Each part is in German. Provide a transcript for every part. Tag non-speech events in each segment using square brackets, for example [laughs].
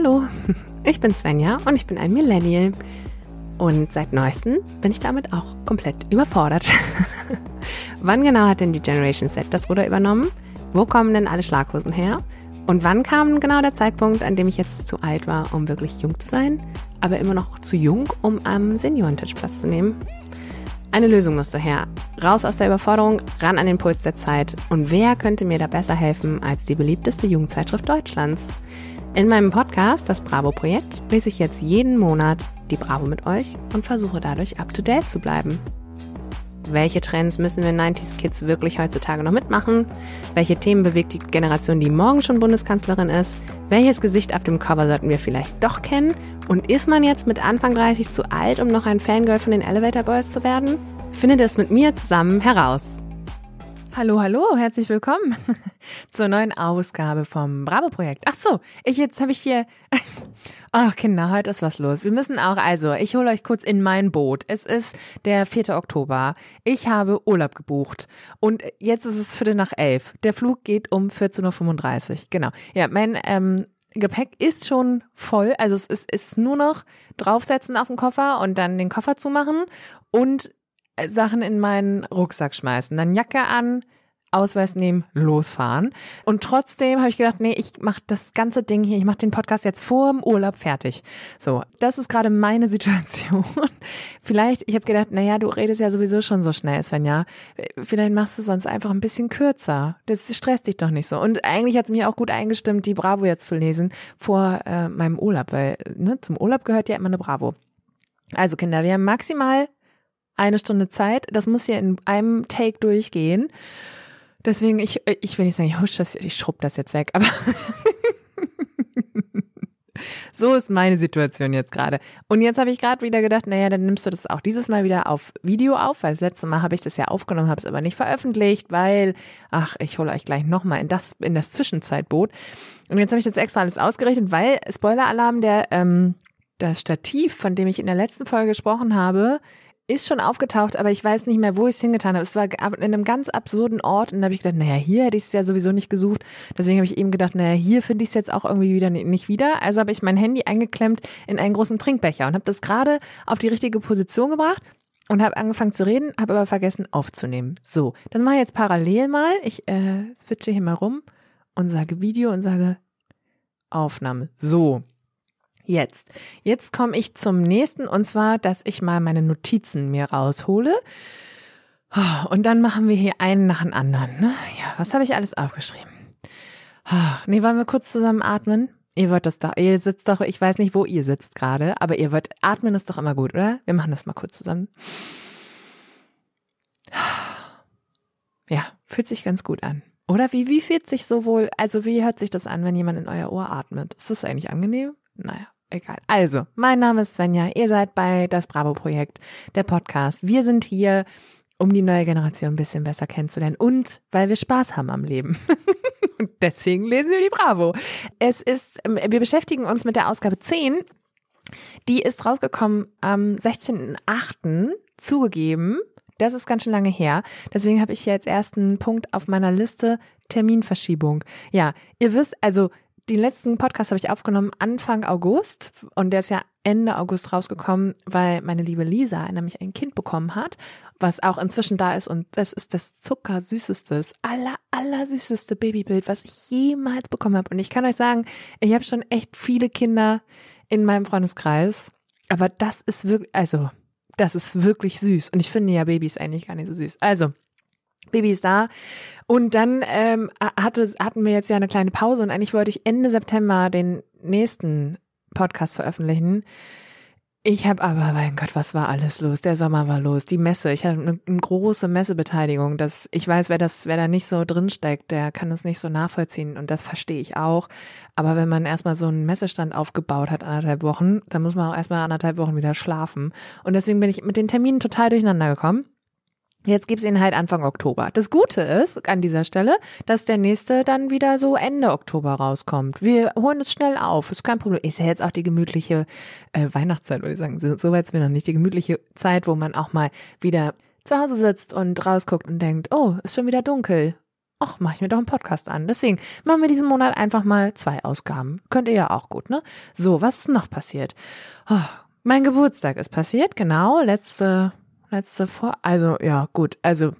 Hallo, ich bin Svenja und ich bin ein Millennial. Und seit neuestem bin ich damit auch komplett überfordert. [laughs] wann genau hat denn die Generation Z das Ruder übernommen? Wo kommen denn alle Schlaghosen her? Und wann kam genau der Zeitpunkt, an dem ich jetzt zu alt war, um wirklich jung zu sein, aber immer noch zu jung, um am Seniorentisch Platz zu nehmen? Eine Lösung musste her. Raus aus der Überforderung, ran an den Puls der Zeit. Und wer könnte mir da besser helfen als die beliebteste Jugendzeitschrift Deutschlands? In meinem Podcast, das Bravo-Projekt, lese ich jetzt jeden Monat die Bravo mit euch und versuche dadurch up-to-date zu bleiben. Welche Trends müssen wir 90s Kids wirklich heutzutage noch mitmachen? Welche Themen bewegt die Generation, die morgen schon Bundeskanzlerin ist? Welches Gesicht auf dem Cover sollten wir vielleicht doch kennen? Und ist man jetzt mit Anfang 30 zu alt, um noch ein Fangirl von den Elevator Boys zu werden? Findet es mit mir zusammen heraus. Hallo, hallo, herzlich willkommen [laughs] zur neuen Ausgabe vom Bravo-Projekt. Ach so, ich jetzt habe ich hier. [laughs] Ach Kinder, heute ist was los. Wir müssen auch, also, ich hole euch kurz in mein Boot. Es ist der 4. Oktober. Ich habe Urlaub gebucht und jetzt ist es Viertel nach elf. Der Flug geht um 14.35 Uhr. Genau. Ja, mein ähm, Gepäck ist schon voll. Also es ist, ist nur noch draufsetzen auf den Koffer und dann den Koffer zumachen und Sachen in meinen Rucksack schmeißen, dann Jacke an, Ausweis nehmen, losfahren. Und trotzdem habe ich gedacht, nee, ich mache das ganze Ding hier, ich mache den Podcast jetzt vor dem Urlaub fertig. So, das ist gerade meine [laughs] Situation. Vielleicht, ich habe gedacht, naja, du redest ja sowieso schon so schnell, Svenja. Vielleicht machst du sonst einfach ein bisschen kürzer. Das stresst dich doch nicht so. Und eigentlich hat es mir auch gut eingestimmt, die Bravo jetzt zu lesen vor äh, meinem Urlaub, weil ne, zum Urlaub gehört ja immer eine Bravo. Also Kinder, wir haben maximal eine Stunde Zeit. Das muss hier in einem Take durchgehen. Deswegen, ich, ich will nicht sagen, ich husch das, ich schrubb das jetzt weg, aber [laughs] so ist meine Situation jetzt gerade. Und jetzt habe ich gerade wieder gedacht, naja, dann nimmst du das auch dieses Mal wieder auf Video auf, weil das letzte Mal habe ich das ja aufgenommen, habe es aber nicht veröffentlicht, weil, ach, ich hole euch gleich nochmal in das, in das Zwischenzeitboot. Und jetzt habe ich das extra alles ausgerechnet, weil, Spoiler-Alarm, der, ähm, das Stativ, von dem ich in der letzten Folge gesprochen habe, ist schon aufgetaucht, aber ich weiß nicht mehr, wo ich es hingetan habe. Es war in einem ganz absurden Ort und da habe ich gedacht, naja, hier hätte ich es ja sowieso nicht gesucht. Deswegen habe ich eben gedacht, naja, hier finde ich es jetzt auch irgendwie wieder nicht wieder. Also habe ich mein Handy eingeklemmt in einen großen Trinkbecher und habe das gerade auf die richtige Position gebracht und habe angefangen zu reden, habe aber vergessen aufzunehmen. So, das mache ich jetzt parallel mal. Ich äh, switche hier mal rum und sage Video und sage Aufnahme. So, Jetzt. Jetzt komme ich zum nächsten und zwar, dass ich mal meine Notizen mir raushole. Und dann machen wir hier einen nach dem anderen. Ne? Ja, was habe ich alles aufgeschrieben? Nee, wollen wir kurz zusammen atmen? Ihr wollt das doch, ihr sitzt doch, ich weiß nicht, wo ihr sitzt gerade, aber ihr wollt, atmen ist doch immer gut, oder? Wir machen das mal kurz zusammen. Ja, fühlt sich ganz gut an. Oder wie, wie fühlt sich so wohl, also wie hört sich das an, wenn jemand in euer Ohr atmet? Ist das eigentlich angenehm? Naja, egal. Also, mein Name ist Svenja. Ihr seid bei das Bravo-Projekt, der Podcast. Wir sind hier, um die neue Generation ein bisschen besser kennenzulernen und weil wir Spaß haben am Leben. [laughs] und deswegen lesen wir die Bravo. Es ist, ähm, wir beschäftigen uns mit der Ausgabe 10. Die ist rausgekommen am 16.8. zugegeben. Das ist ganz schön lange her. Deswegen habe ich hier als ersten Punkt auf meiner Liste Terminverschiebung. Ja, ihr wisst, also den letzten Podcast habe ich aufgenommen Anfang August und der ist ja Ende August rausgekommen, weil meine liebe Lisa nämlich ein Kind bekommen hat, was auch inzwischen da ist und das ist das zuckersüßeste, das aller, aller süßeste Babybild, was ich jemals bekommen habe. Und ich kann euch sagen, ich habe schon echt viele Kinder in meinem Freundeskreis, aber das ist wirklich, also, das ist wirklich süß. Und ich finde ja Babys eigentlich gar nicht so süß. Also, Baby ist da. Und dann ähm, hatte, hatten wir jetzt ja eine kleine Pause und eigentlich wollte ich Ende September den nächsten Podcast veröffentlichen. Ich habe aber, mein Gott, was war alles los? Der Sommer war los, die Messe. Ich hatte eine, eine, große Messebeteiligung. Das, ich weiß, wer das, wer da nicht so drinsteckt, der kann das nicht so nachvollziehen und das verstehe ich auch. Aber wenn man erstmal so einen Messestand aufgebaut hat, anderthalb Wochen, dann muss man auch erstmal anderthalb Wochen wieder schlafen. Und deswegen bin ich mit den Terminen total durcheinander gekommen. Jetzt gibt's ihn halt Anfang Oktober. Das Gute ist an dieser Stelle, dass der nächste dann wieder so Ende Oktober rauskommt. Wir holen es schnell auf, ist kein Problem. Ist ja jetzt auch die gemütliche äh, Weihnachtszeit, würde ich sagen. So, weit sind wir noch nicht. Die gemütliche Zeit, wo man auch mal wieder zu Hause sitzt und rausguckt und denkt, oh, ist schon wieder dunkel. ach, mach ich mir doch einen Podcast an. Deswegen machen wir diesen Monat einfach mal zwei Ausgaben. Könnt ihr ja auch gut, ne? So, was ist noch passiert? Oh, mein Geburtstag ist passiert, genau. Letzte, letzte vor, also ja, gut, also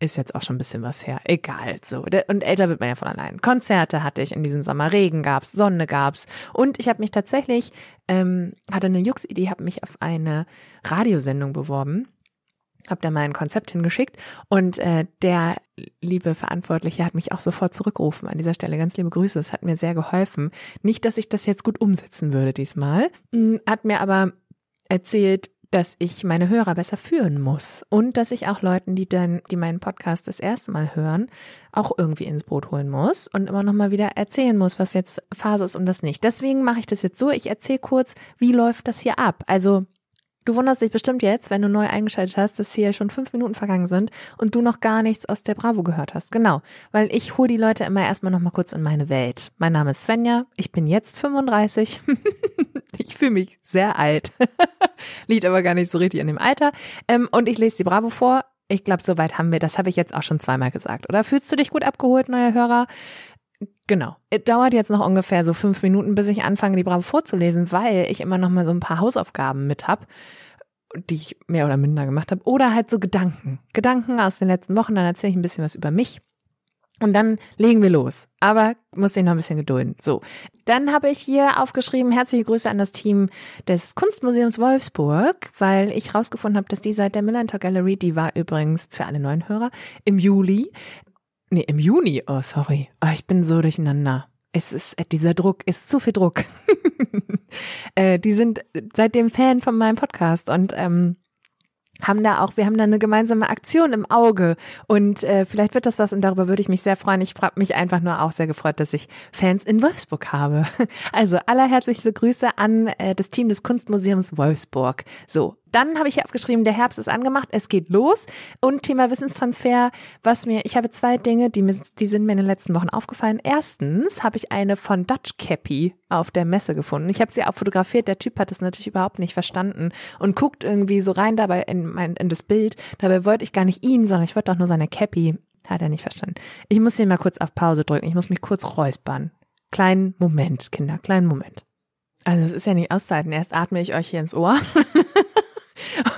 ist jetzt auch schon ein bisschen was her. Egal, so. Und älter wird man ja von allein. Konzerte hatte ich in diesem Sommer, Regen gab's, Sonne gab's. Und ich habe mich tatsächlich, ähm, hatte eine Jux-Idee, habe mich auf eine Radiosendung beworben habe da mal ein Konzept hingeschickt und äh, der liebe Verantwortliche hat mich auch sofort zurückgerufen an dieser Stelle. Ganz liebe Grüße, es hat mir sehr geholfen. Nicht, dass ich das jetzt gut umsetzen würde diesmal, hm, hat mir aber erzählt, dass ich meine Hörer besser führen muss und dass ich auch Leuten, die dann, die meinen Podcast das erste Mal hören, auch irgendwie ins Boot holen muss und immer noch mal wieder erzählen muss, was jetzt Phase ist und was nicht. Deswegen mache ich das jetzt so. Ich erzähle kurz, wie läuft das hier ab. Also Du wunderst dich bestimmt jetzt, wenn du neu eingeschaltet hast, dass hier schon fünf Minuten vergangen sind und du noch gar nichts aus der Bravo gehört hast. Genau, weil ich hole die Leute immer erstmal noch mal kurz in meine Welt. Mein Name ist Svenja, ich bin jetzt 35. [laughs] ich fühle mich sehr alt. [laughs] Liegt aber gar nicht so richtig an dem Alter. Ähm, und ich lese die Bravo vor. Ich glaube, soweit haben wir, das habe ich jetzt auch schon zweimal gesagt, oder? Fühlst du dich gut abgeholt, neuer Hörer? Genau. Es dauert jetzt noch ungefähr so fünf Minuten, bis ich anfange, die Bravo vorzulesen, weil ich immer noch mal so ein paar Hausaufgaben mit hab, die ich mehr oder minder gemacht habe. Oder halt so Gedanken. Gedanken aus den letzten Wochen, dann erzähle ich ein bisschen was über mich. Und dann legen wir los. Aber muss ich noch ein bisschen gedulden. So. Dann habe ich hier aufgeschrieben, herzliche Grüße an das Team des Kunstmuseums Wolfsburg, weil ich rausgefunden habe, dass die seit der Millantor Gallery, die war übrigens für alle neuen Hörer, im Juli Nee, im Juni. Oh, sorry. Oh, ich bin so durcheinander. Es ist, äh, dieser Druck ist zu viel Druck. [laughs] äh, die sind seitdem Fan von meinem Podcast und ähm, haben da auch, wir haben da eine gemeinsame Aktion im Auge und äh, vielleicht wird das was und darüber würde ich mich sehr freuen. Ich frage mich einfach nur auch sehr gefreut, dass ich Fans in Wolfsburg habe. [laughs] Also allerherzlichste Grüße an äh, das Team des Kunstmuseums Wolfsburg. So, dann habe ich hier aufgeschrieben, der Herbst ist angemacht, es geht los. Und Thema Wissenstransfer, was mir, ich habe zwei Dinge, die, mir, die sind mir in den letzten Wochen aufgefallen. Erstens habe ich eine von Dutch Cappy auf der Messe gefunden. Ich habe sie auch fotografiert. Der Typ hat es natürlich überhaupt nicht verstanden und guckt irgendwie so rein dabei in, mein, in das Bild. Dabei wollte ich gar nicht ihn, sondern ich wollte doch nur seine Cappy. Hat er nicht verstanden. Ich muss hier mal kurz auf Pause drücken. Ich muss mich kurz räuspern. Kleinen Moment, Kinder, kleinen Moment. Also es ist ja nicht auszuhalten. Erst atme ich euch hier ins Ohr. [laughs]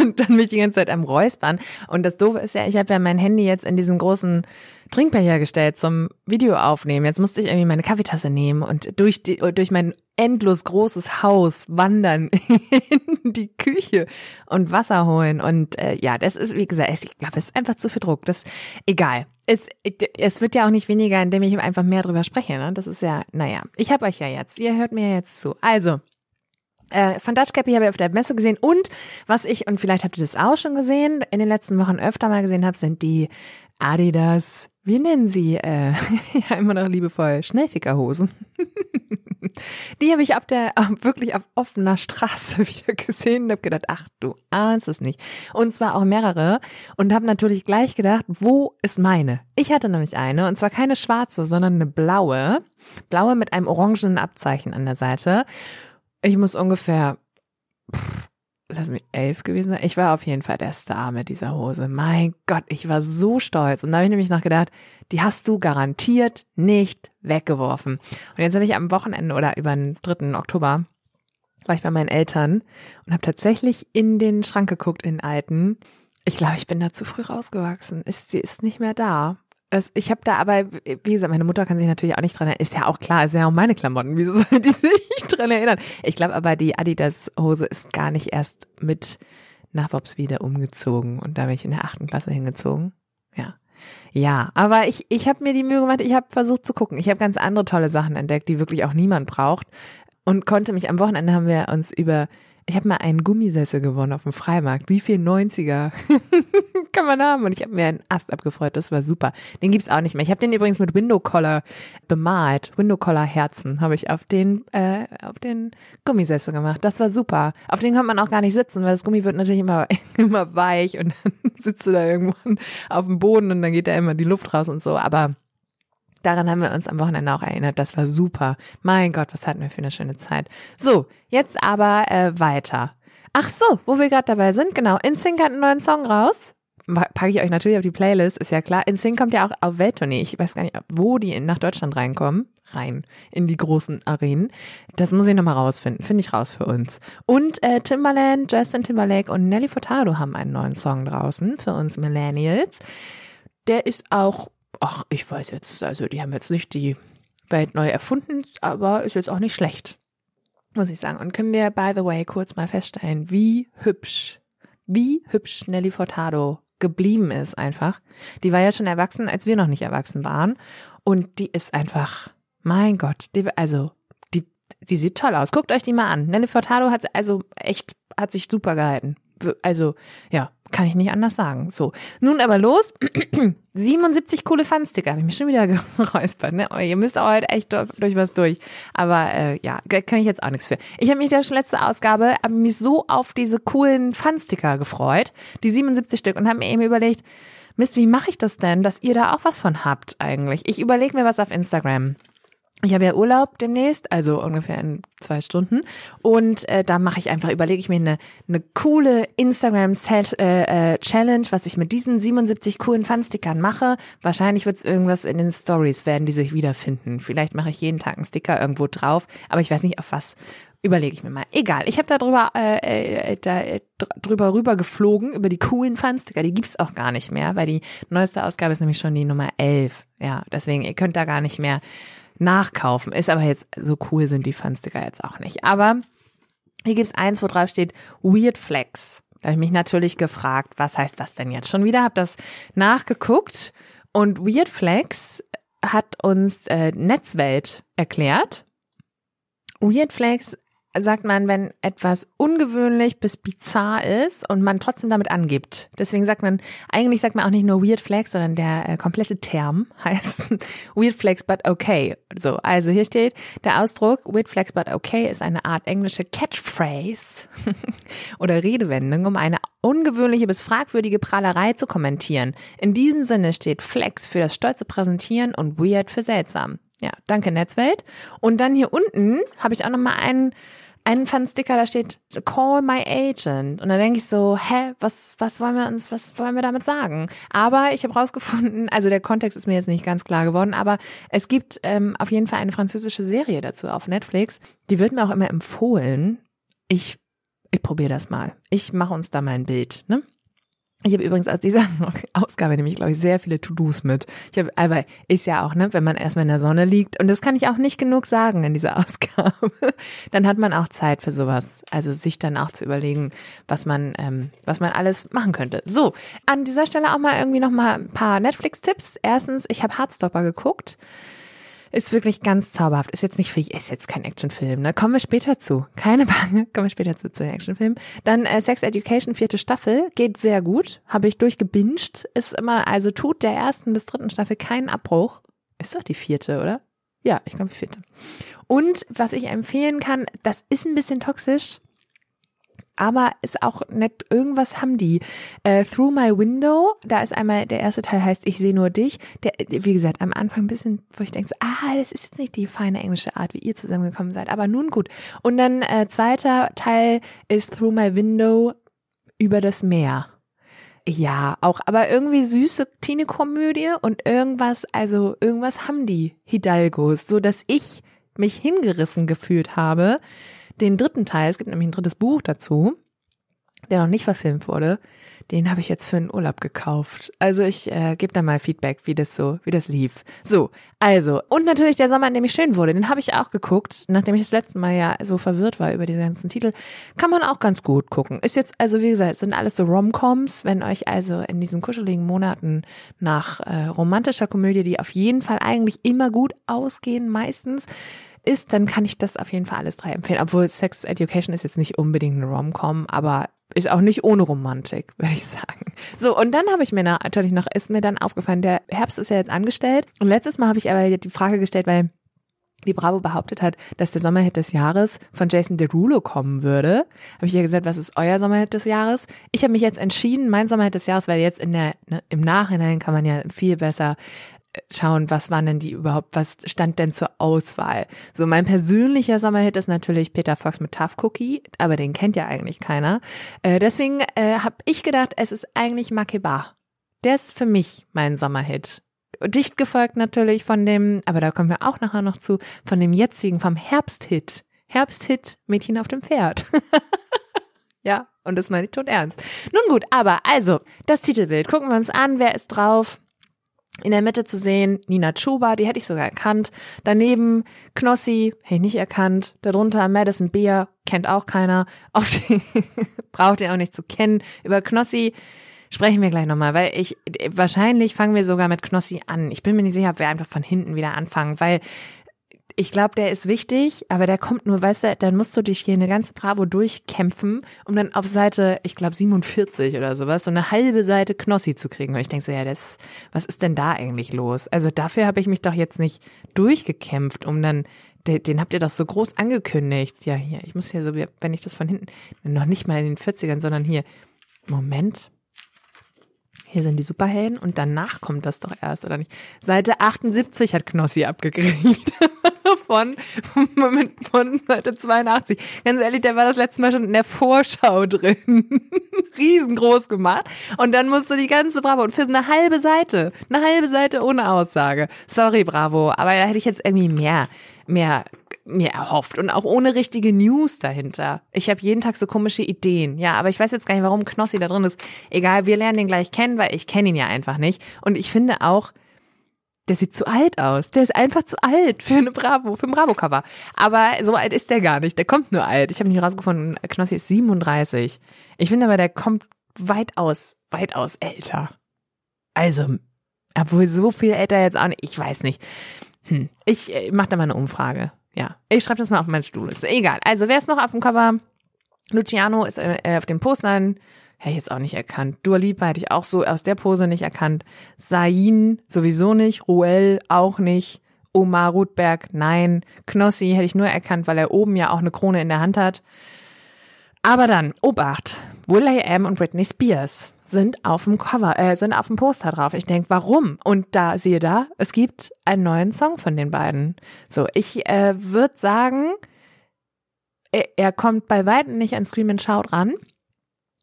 und dann mich die ganze Zeit am Räuspern. Und das Doofe ist ja, ich habe ja mein Handy jetzt in diesen großen Trinkbecher gestellt zum Video aufnehmen. Jetzt musste ich irgendwie meine Kaffeetasse nehmen und durch, die, durch mein endlos großes Haus wandern [laughs] in die Küche und Wasser holen. Und äh, ja, das ist, wie gesagt, ich glaube, es ist einfach zu viel Druck. Das egal. Es, es wird ja auch nicht weniger, indem ich einfach mehr drüber spreche. Ne? Das ist ja, naja, ich habe euch ja jetzt. Ihr hört mir jetzt zu. Also, äh, Van Dutch Cappy habe ich auf der Messe gesehen und was ich, und vielleicht habt ihr das auch schon gesehen, in den letzten Wochen öfter mal gesehen habe, sind die Adidas, wie nennen sie, äh, [laughs] ja immer noch liebevoll, Schnellfickerhosen. [laughs] die habe ich auf der, wirklich auf offener Straße [laughs] wieder gesehen und habe gedacht, ach du ahnst es nicht. Und zwar auch mehrere und habe natürlich gleich gedacht, wo ist meine? Ich hatte nämlich eine und zwar keine schwarze, sondern eine blaue. Blaue mit einem orangenen Abzeichen an der Seite. Ich muss ungefähr, pff, lass mich elf gewesen sein. Ich war auf jeden Fall der Star mit dieser Hose. Mein Gott, ich war so stolz. Und da habe ich nämlich noch gedacht, die hast du garantiert nicht weggeworfen. Und jetzt habe ich am Wochenende oder über den 3. Oktober war ich bei meinen Eltern und habe tatsächlich in den Schrank geguckt, in den alten. Ich glaube, ich bin da zu früh rausgewachsen. Ist, sie ist nicht mehr da. Das, ich habe da aber, wie gesagt, meine Mutter kann sich natürlich auch nicht dran erinnern. Ist ja auch klar, ist ja auch meine Klamotten. Wieso soll die [laughs] sich dran erinnern? Ich glaube aber, die Adidas-Hose ist gar nicht erst mit nach wieder umgezogen. Und da bin ich in der achten Klasse hingezogen. Ja. Ja, aber ich, ich habe mir die Mühe gemacht, ich habe versucht zu gucken. Ich habe ganz andere tolle Sachen entdeckt, die wirklich auch niemand braucht. Und konnte mich, am Wochenende haben wir uns über ich habe mal einen Gummisessel gewonnen auf dem Freimarkt. Wie viel 90er [laughs] kann man haben? Und ich habe mir einen Ast abgefreut. Das war super. Den gibt's auch nicht mehr. Ich habe den übrigens mit Window Collar bemalt. Window Collar Herzen habe ich auf den äh, auf den Gummisessel gemacht. Das war super. Auf den kann man auch gar nicht sitzen, weil das Gummi wird natürlich immer [laughs] immer weich und dann [laughs] sitzt du da irgendwann auf dem Boden und dann geht da immer die Luft raus und so. Aber Daran haben wir uns am Wochenende auch erinnert. Das war super. Mein Gott, was hatten wir für eine schöne Zeit. So, jetzt aber äh, weiter. Ach so, wo wir gerade dabei sind, genau. InSync hat einen neuen Song raus. packe ich euch natürlich auf die Playlist, ist ja klar. In Sing kommt ja auch auf Welttournee. Ich weiß gar nicht, wo die nach Deutschland reinkommen. Rein in die großen Arenen. Das muss ich nochmal rausfinden. Finde ich raus für uns. Und äh, Timbaland, Justin Timberlake und Nelly Furtado haben einen neuen Song draußen für uns Millennials. Der ist auch, ach, ich weiß jetzt, also die haben jetzt nicht die Welt neu erfunden, aber ist jetzt auch nicht schlecht. Muss ich sagen. Und können wir, by the way, kurz mal feststellen, wie hübsch, wie hübsch Nelly Furtado geblieben ist einfach. Die war ja schon erwachsen, als wir noch nicht erwachsen waren. Und die ist einfach, mein Gott, die, also, die, die sieht toll aus. Guckt euch die mal an. Nelly Furtado hat also echt, hat sich super gehalten. Also, ja, kann ich nicht anders sagen. So, nun aber los. [clears throat] 77 coole Funsticker. Habe ich mich schon wieder [laughs] geräuspert. Ne? Oh, ihr müsst auch halt echt durch was durch. Aber äh, ja, kann ich jetzt auch nichts für. Ich habe mich der letzte Ausgabe hab mich so auf diese coolen Funsticker gefreut. Die 77 Stück. Und habe mir eben überlegt, Mist, wie mache ich das denn, dass ihr da auch was von habt eigentlich? Ich überlege mir was auf Instagram ich habe ja Urlaub demnächst, also ungefähr in zwei Stunden. Und äh, da mache ich einfach, überlege ich mir eine, eine coole Instagram-Challenge, äh, äh, was ich mit diesen 77 coolen Fun-Stickern mache. Wahrscheinlich wird es irgendwas in den Stories werden, die sich wiederfinden. Vielleicht mache ich jeden Tag einen Sticker irgendwo drauf, aber ich weiß nicht auf was. Überlege ich mir mal. Egal. Ich habe da drüber, äh, äh, da, äh, drüber rüber geflogen, über die coolen Fun-Sticker. Die gibt's auch gar nicht mehr, weil die neueste Ausgabe ist nämlich schon die Nummer 11. Ja, deswegen, ihr könnt da gar nicht mehr nachkaufen. Ist aber jetzt, so cool sind die Funsticker jetzt auch nicht. Aber hier gibt's eins, wo drauf steht Weird Flex. Da habe ich mich natürlich gefragt, was heißt das denn jetzt schon wieder? Hab das nachgeguckt und Weird Flex hat uns äh, Netzwelt erklärt. Weird Flex sagt man, wenn etwas ungewöhnlich bis bizarr ist und man trotzdem damit angibt. Deswegen sagt man, eigentlich sagt man auch nicht nur Weird Flex, sondern der äh, komplette Term [laughs] heißt Weird Flex but okay. So, also hier steht der Ausdruck Weird Flex but okay ist eine Art englische Catchphrase [laughs] oder Redewendung, um eine ungewöhnliche bis fragwürdige Prahlerei zu kommentieren. In diesem Sinne steht Flex für das stolze Präsentieren und Weird für seltsam. Ja, danke Netzwelt. Und dann hier unten habe ich auch noch mal einen einen Fun-Sticker, da steht Call my agent. Und da denke ich so, hä, was, was wollen wir uns, was wollen wir damit sagen? Aber ich habe rausgefunden, [laughs] also der Kontext ist mir jetzt nicht ganz klar geworden, aber es gibt ähm, auf jeden Fall eine französische Serie dazu auf Netflix. Die wird mir auch immer empfohlen. Ich, ich probiere das mal. Ich mache uns da mal ein Bild, ne? Ich habe übrigens aus dieser [laughs] Ausgabe nämlich, glaube ich, sehr viele To-Dos mit. Ich habe, aber ist ja auch, ne, wenn man erstmal in der Sonne liegt, und das kann ich auch nicht genug sagen in dieser [laughs] Ausgabe, dann hat man auch Zeit für sowas. Also sich dann auch zu überlegen, was man, ähm, was man alles machen könnte. So, an dieser Stelle auch mal irgendwie noch mal ein paar Netflix-Tipps. Erstens, ich habe Hardstopper geguckt. Ist wirklich ganz zauberhaft. Ist jetzt nicht für, ist jetzt kein Actionfilm, ne? Kommen wir später zu. Keine Bange, [laughs] kommen wir später zu, zu den Actionfilm. Dann äh, Sex Education, vierte Staffel, geht sehr gut. Habe ich durchgebinged. Ist immer, also tut der ersten bis dritten Staffel keinen Abbruch. Ist doch die vierte, oder? Ja, ich glaube die vierte. Und was ich empfehlen kann, das ist ein bisschen toxisch, aber ist auch nett, irgendwas haben die. Äh, Through My Window, da ist einmal, der erste Teil heißt Ich sehe nur dich. Der, wie gesagt, am Anfang ein bisschen, wo ich denke, ah, das ist jetzt nicht die feine englische Art, wie ihr zusammengekommen seid, aber nun gut. Und dann äh, zweiter Teil ist Through My Window über das Meer. Ja, auch, aber irgendwie süße Teenie-Komödie und irgendwas, also irgendwas haben die Hidalgos, so dass ich mich hingerissen gefühlt habe, den dritten Teil, es gibt nämlich ein drittes Buch dazu, der noch nicht verfilmt wurde, den habe ich jetzt für einen Urlaub gekauft. Also ich äh, gebe da mal Feedback, wie das so, wie das lief. So, also und natürlich der Sommer, in dem ich schön wurde, den habe ich auch geguckt, nachdem ich das letzte Mal ja so verwirrt war über diese ganzen Titel, kann man auch ganz gut gucken. Ist jetzt also wie gesagt, sind alles so Romcoms, wenn euch also in diesen kuscheligen Monaten nach äh, romantischer Komödie, die auf jeden Fall eigentlich immer gut ausgehen, meistens ist, dann kann ich das auf jeden Fall alles drei empfehlen. Obwohl Sex Education ist jetzt nicht unbedingt eine Rom-Com, aber ist auch nicht ohne Romantik, [laughs] würde ich sagen. So, und dann habe ich mir natürlich noch, ist mir dann aufgefallen, der Herbst ist ja jetzt angestellt. Und letztes Mal habe ich aber die Frage gestellt, weil die Bravo behauptet hat, dass der Sommerhit des Jahres von Jason Derulo kommen würde, habe ich ja gesagt, was ist euer Sommerhit des Jahres? Ich habe mich jetzt entschieden, mein Sommerhit des Jahres, weil jetzt in der, ne, im Nachhinein kann man ja viel besser schauen, was waren denn die überhaupt, was stand denn zur Auswahl. So, mein persönlicher Sommerhit ist natürlich Peter Fox mit Tough Cookie, aber den kennt ja eigentlich keiner. Äh, deswegen äh, habe ich gedacht, es ist eigentlich Makeba. Der ist für mich mein Sommerhit. Dicht gefolgt natürlich von dem, aber da kommen wir auch nachher noch zu, von dem jetzigen, vom Herbsthit. Herbsthit Mädchen auf dem Pferd. [laughs] ja, und das meine ich tot ernst. Nun gut, aber also, das Titelbild. Gucken wir uns an, wer ist drauf. In der Mitte zu sehen Nina Chuba, die hätte ich sogar erkannt. Daneben Knossi, hätte ich nicht erkannt. Darunter Madison Beer, kennt auch keiner. [laughs] Auf die braucht ihr auch nicht zu kennen. Über Knossi sprechen wir gleich nochmal, weil ich, wahrscheinlich fangen wir sogar mit Knossi an. Ich bin mir nicht sicher, ob wir einfach von hinten wieder anfangen, weil ich glaube, der ist wichtig, aber der kommt nur, weißt du, dann musst du dich hier eine ganze Bravo durchkämpfen, um dann auf Seite, ich glaube 47 oder sowas, so eine halbe Seite Knossi zu kriegen. Und ich denke so, ja, das, was ist denn da eigentlich los? Also dafür habe ich mich doch jetzt nicht durchgekämpft, um dann, den, den habt ihr doch so groß angekündigt. Ja, hier, ich muss hier so, wenn ich das von hinten, noch nicht mal in den 40ern, sondern hier, Moment, hier sind die Superhelden und danach kommt das doch erst, oder nicht? Seite 78 hat Knossi abgekriegt. [laughs] von, [laughs] von, von Seite 82. Ganz ehrlich, der war das letzte Mal schon in der Vorschau drin. [laughs] Riesengroß gemacht. Und dann musst du die ganze Bravo und für eine halbe Seite, eine halbe Seite ohne Aussage. Sorry, Bravo, aber da hätte ich jetzt irgendwie mehr, mehr mir erhofft und auch ohne richtige News dahinter. Ich habe jeden Tag so komische Ideen. Ja, aber ich weiß jetzt gar nicht, warum Knossi da drin ist. Egal, wir lernen den gleich kennen, weil ich kenne ihn ja einfach nicht. Und ich finde auch, der sieht zu alt aus. Der ist einfach zu alt für eine Bravo, für ein Bravo-Cover. Aber so alt ist der gar nicht. Der kommt nur alt. Ich habe nicht rausgefunden, Knossi ist 37. Ich finde aber, der kommt weitaus, weitaus älter. Also, obwohl so viel älter jetzt auch nicht. Ich weiß nicht. Hm. Ich, ich mache da mal eine Umfrage. Ja. Ich schreibe das mal auf meinen Stuhl. Ist egal. Also, wer ist noch auf dem Cover? Luciano ist äh, auf den Postern hätte ich jetzt auch nicht erkannt. Dua Lipa hätte ich auch so aus der Pose nicht erkannt. Sain sowieso nicht. Ruel auch nicht. Omar Rutberg, nein. Knossi hätte ich nur erkannt, weil er oben ja auch eine Krone in der Hand hat. Aber dann, Obacht, Will.i.am und Britney Spears sind auf dem Cover, äh, sind auf dem Poster drauf. Ich denke, warum? Und da, siehe da, es gibt einen neuen Song von den beiden. So, ich äh, würde sagen, er, er kommt bei weitem nicht an Scream and Shout ran.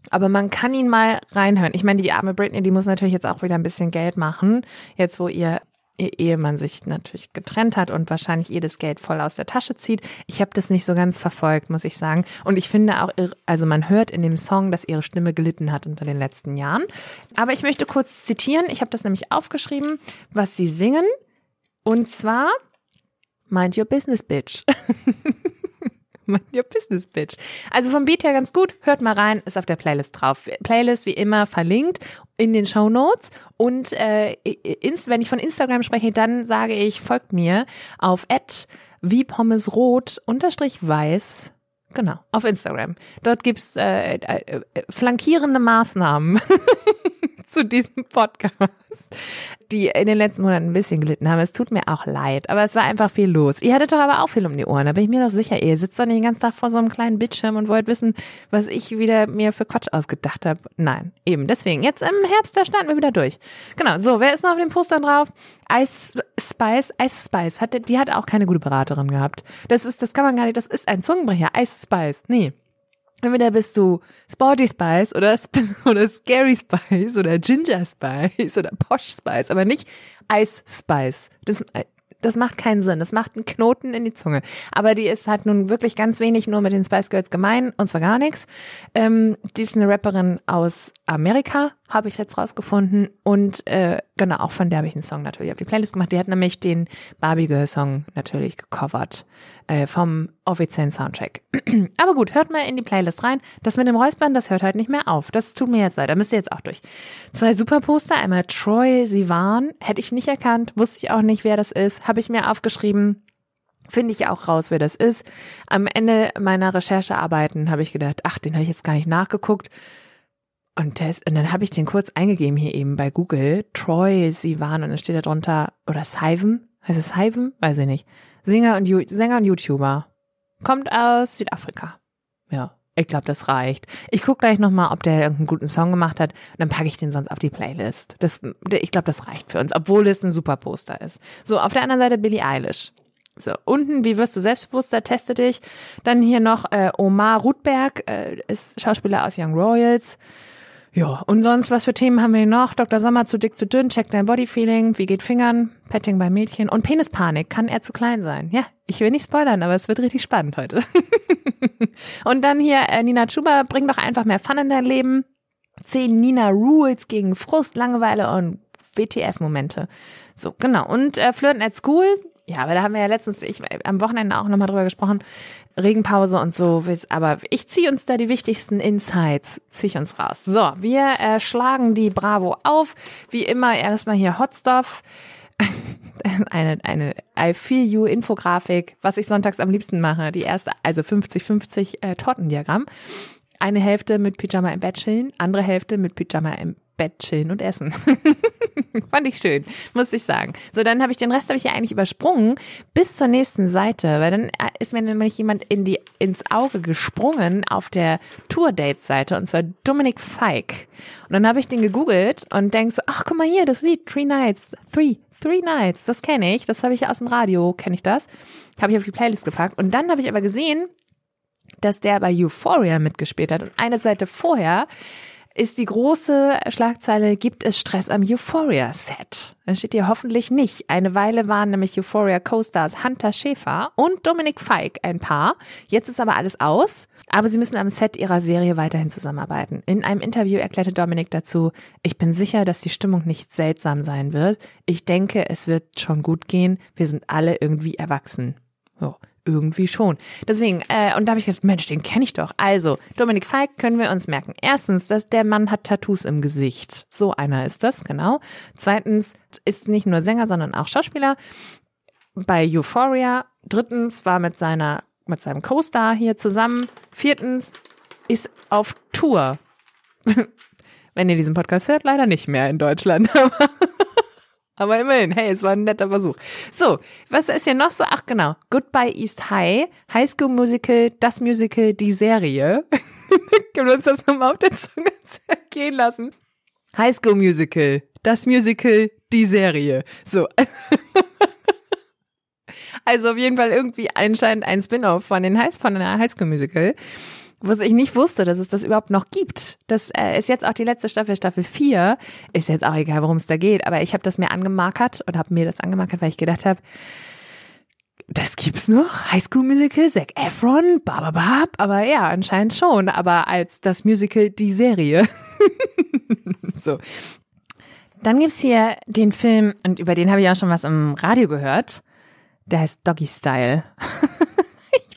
Aber man kann ihn mal reinhören. Ich meine, die arme Britney, die muss natürlich jetzt auch wieder ein bisschen Geld machen. Jetzt, wo ihr, ihr Ehemann sich natürlich getrennt hat und wahrscheinlich ihr das Geld voll aus der Tasche zieht. Ich habe das nicht so ganz verfolgt, muss ich sagen. Und ich finde auch, also man hört in dem Song, dass ihre Stimme gelitten hat unter den letzten Jahren. Aber ich möchte kurz zitieren. Ich habe das nämlich aufgeschrieben, was sie singen. Und zwar Mind Your Business, Bitch. [laughs] [laughs] Mind your business, bitch. Also vom Beat her ganz gut. Hört mal rein, ist auf der Playlist drauf. Playlist wie immer verlinkt in den Show Notes. Und äh, wenn ich von Instagram spreche, dann sage ich, folgt mir auf wie Pommes rot unterstrich weiß Genau, auf Instagram. Dort gibt's äh, äh, flankierende Maßnahmen [laughs] zu diesem Podcast, die in den letzten Monaten ein bisschen gelitten haben. Es tut mir auch leid, aber es war einfach viel los. Ihr hattet doch aber auch viel um die Ohren, da bin ich mir doch sicher. Ihr sitzt doch nicht den ganzen Tag vor so einem kleinen Bildschirm und wollt wissen, was ich wieder mir für Quatsch ausgedacht habe. Nein, eben. Deswegen, jetzt im Herbst, da starten wir wieder durch. Genau, so, wer ist noch auf dem Poster drauf? Ice Spice, Ice Spice, hat, die hat auch keine gute Beraterin gehabt. Das ist, das kann man gar nicht, das ist ein Zungenbrecher. Ice Spice, nee. Entweder bist du Sporty Spice oder, [laughs] oder Scary Spice oder Ginger Spice oder Posh Spice, aber nicht Ice Spice. Das, das macht keinen Sinn. Das macht einen Knoten in die Zunge. Aber die ist halt nun wirklich ganz wenig nur mit den Spice Girls gemein und zwar gar nichts. Ähm, die ist eine Rapperin aus Amerika, habe ich jetzt rausgefunden. Und äh, genau, auch von der habe ich einen Song natürlich auf die Playlist gemacht. Die hat nämlich den Barbie Girl Song natürlich gecovert äh, vom offiziellen Soundtrack. [clears throat] Aber gut, hört mal in die Playlist rein. Das mit dem Räuspern, das hört halt nicht mehr auf. Das tut mir jetzt leid. Da müsst ihr jetzt auch durch. Zwei Superposter. Einmal Troy Sivan. Hätte ich nicht erkannt. Wusste ich auch nicht, wer das ist. Habe ich mir aufgeschrieben. Finde ich auch raus, wer das ist. Am Ende meiner Recherchearbeiten habe ich gedacht, ach, den habe ich jetzt gar nicht nachgeguckt. Und, das, und dann habe ich den kurz eingegeben hier eben bei Google. Troy Sivan und dann steht da drunter, oder Sivan? Heißt es Sivan? Weiß ich nicht. Sänger und, Sänger und YouTuber. Kommt aus Südafrika. Ja. Ich glaube, das reicht. Ich gucke gleich nochmal, ob der irgendeinen guten Song gemacht hat. dann packe ich den sonst auf die Playlist. Das, ich glaube, das reicht für uns, obwohl es ein super Poster ist. So, auf der anderen Seite Billie Eilish. So, unten, wie wirst du selbstbewusster, teste dich. Dann hier noch äh, Omar Rudberg, äh, ist Schauspieler aus Young Royals. Ja, und sonst, was für Themen haben wir noch? Dr. Sommer zu dick, zu dünn, check dein Bodyfeeling, wie geht Fingern, Petting bei Mädchen und Penispanik, kann er zu klein sein? Ja, ich will nicht spoilern, aber es wird richtig spannend heute. [laughs] und dann hier äh, Nina Chuba, bring doch einfach mehr Fun in dein Leben. Zehn Nina Rules gegen Frust, Langeweile und WTF-Momente. So, genau. Und äh, Flirten at School, ja, aber da haben wir ja letztens, ich, am Wochenende auch nochmal drüber gesprochen, Regenpause und so. Aber ich ziehe uns da die wichtigsten Insights, ziehe ich uns raus. So, wir äh, schlagen die Bravo auf. Wie immer erstmal hier Hot Stuff. [laughs] eine, eine I Feel You Infografik, was ich sonntags am liebsten mache. Die erste, also 50-50 äh, Tortendiagramm. Eine Hälfte mit Pyjama im Bett chillen, andere Hälfte mit Pyjama im Bett chillen und essen. [laughs] [laughs] Fand ich schön, muss ich sagen. So, dann habe ich den Rest habe ich ja eigentlich übersprungen bis zur nächsten Seite, weil dann äh, ist mir nämlich jemand in die ins Auge gesprungen auf der Tour Date Seite und zwar Dominik Feig. Und dann habe ich den gegoogelt und denk so, ach guck mal hier, das Lied Three Nights, Three, Three Nights, das kenne ich, das habe ich aus dem Radio, kenne ich das, habe ich auf die Playlist gepackt und dann habe ich aber gesehen, dass der bei Euphoria mitgespielt hat und eine Seite vorher ist die große Schlagzeile, gibt es Stress am Euphoria-Set? Dann steht hier hoffentlich nicht. Eine Weile waren nämlich Euphoria Co-Stars Hunter Schäfer und Dominik Feig ein Paar. Jetzt ist aber alles aus. Aber sie müssen am Set ihrer Serie weiterhin zusammenarbeiten. In einem Interview erklärte Dominik dazu, ich bin sicher, dass die Stimmung nicht seltsam sein wird. Ich denke, es wird schon gut gehen. Wir sind alle irgendwie erwachsen. So irgendwie schon. Deswegen, äh, und da habe ich gedacht, Mensch, den kenne ich doch. Also, Dominik Feig können wir uns merken. Erstens, dass der Mann hat Tattoos im Gesicht. So einer ist das, genau. Zweitens, ist nicht nur Sänger, sondern auch Schauspieler bei Euphoria. Drittens, war mit seiner, mit seinem Co-Star hier zusammen. Viertens, ist auf Tour. [laughs] Wenn ihr diesen Podcast hört, leider nicht mehr in Deutschland. [laughs] immerhin, hey, es war ein netter Versuch. So, was ist hier noch so? Ach genau, Goodbye East High, High School Musical, das Musical, die Serie. [laughs] Können wir uns das nochmal auf der Zunge [laughs] gehen lassen? High School Musical, das Musical, die Serie. So. [laughs] also auf jeden Fall irgendwie anscheinend ein Spin-off von von einer High School Musical was ich nicht wusste, dass es das überhaupt noch gibt. Das äh, ist jetzt auch die letzte Staffel, Staffel 4. Ist jetzt auch egal, worum es da geht, aber ich habe das mir angemarkert und habe mir das angemarkert, weil ich gedacht habe, das gibt's noch? High School Musical, Zac Efron, bababab, aber ja, anscheinend schon, aber als das Musical die Serie. [laughs] so. Dann gibt's hier den Film, und über den habe ich auch schon was im Radio gehört. Der heißt Doggy Style. [laughs]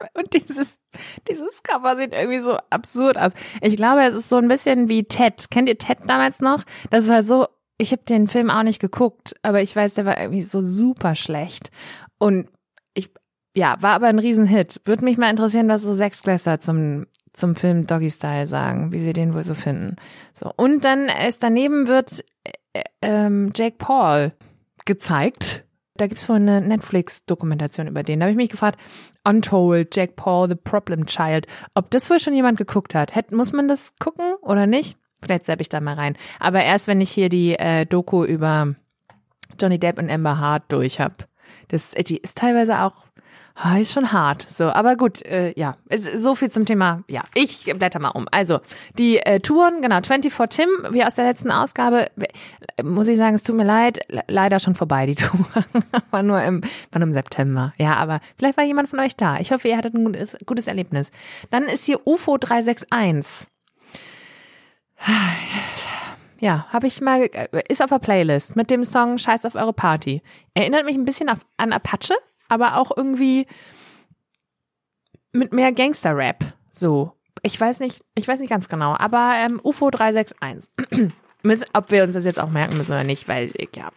[laughs] Und dieses, dieses Cover sieht irgendwie so absurd aus. Ich glaube, es ist so ein bisschen wie Ted. Kennt ihr Ted damals noch? Das war so, ich habe den Film auch nicht geguckt, aber ich weiß, der war irgendwie so super schlecht. Und ich, ja, war aber ein Riesenhit. Würde mich mal interessieren, was so Sechsklässler zum, zum Film Doggy Style sagen, wie sie den wohl so finden. So. Und dann ist daneben wird äh, ähm, Jake Paul gezeigt. Da gibt's wohl eine Netflix-Dokumentation über den. Da habe ich mich gefragt, Untold, Jack Paul, The Problem Child. Ob das wohl schon jemand geguckt hat? Hätt, muss man das gucken oder nicht? Vielleicht sepp ich da mal rein. Aber erst, wenn ich hier die äh, Doku über Johnny Depp und Amber Hart durch hab. Das, die ist teilweise auch Ah, ist schon hart. So, aber gut, äh, ja, so viel zum Thema. Ja, ich blätter mal um. Also, die äh, Touren, genau, 24 Tim, wie aus der letzten Ausgabe, muss ich sagen, es tut mir leid, leider schon vorbei, die [laughs] Tour. war nur im, war nur im September. Ja, aber vielleicht war jemand von euch da. Ich hoffe, ihr hattet ein gutes, gutes Erlebnis. Dann ist hier UFO 361. Ja, habe ich mal, ist auf der Playlist mit dem Song Scheiß auf eure Party. Erinnert mich ein bisschen auf, an Apache, aber auch irgendwie mit mehr Gangster-Rap. So. Ich weiß nicht, ich weiß nicht ganz genau, aber ähm, UFO 361. [clears throat] Ob wir uns das jetzt auch merken müssen oder nicht, weil, ja,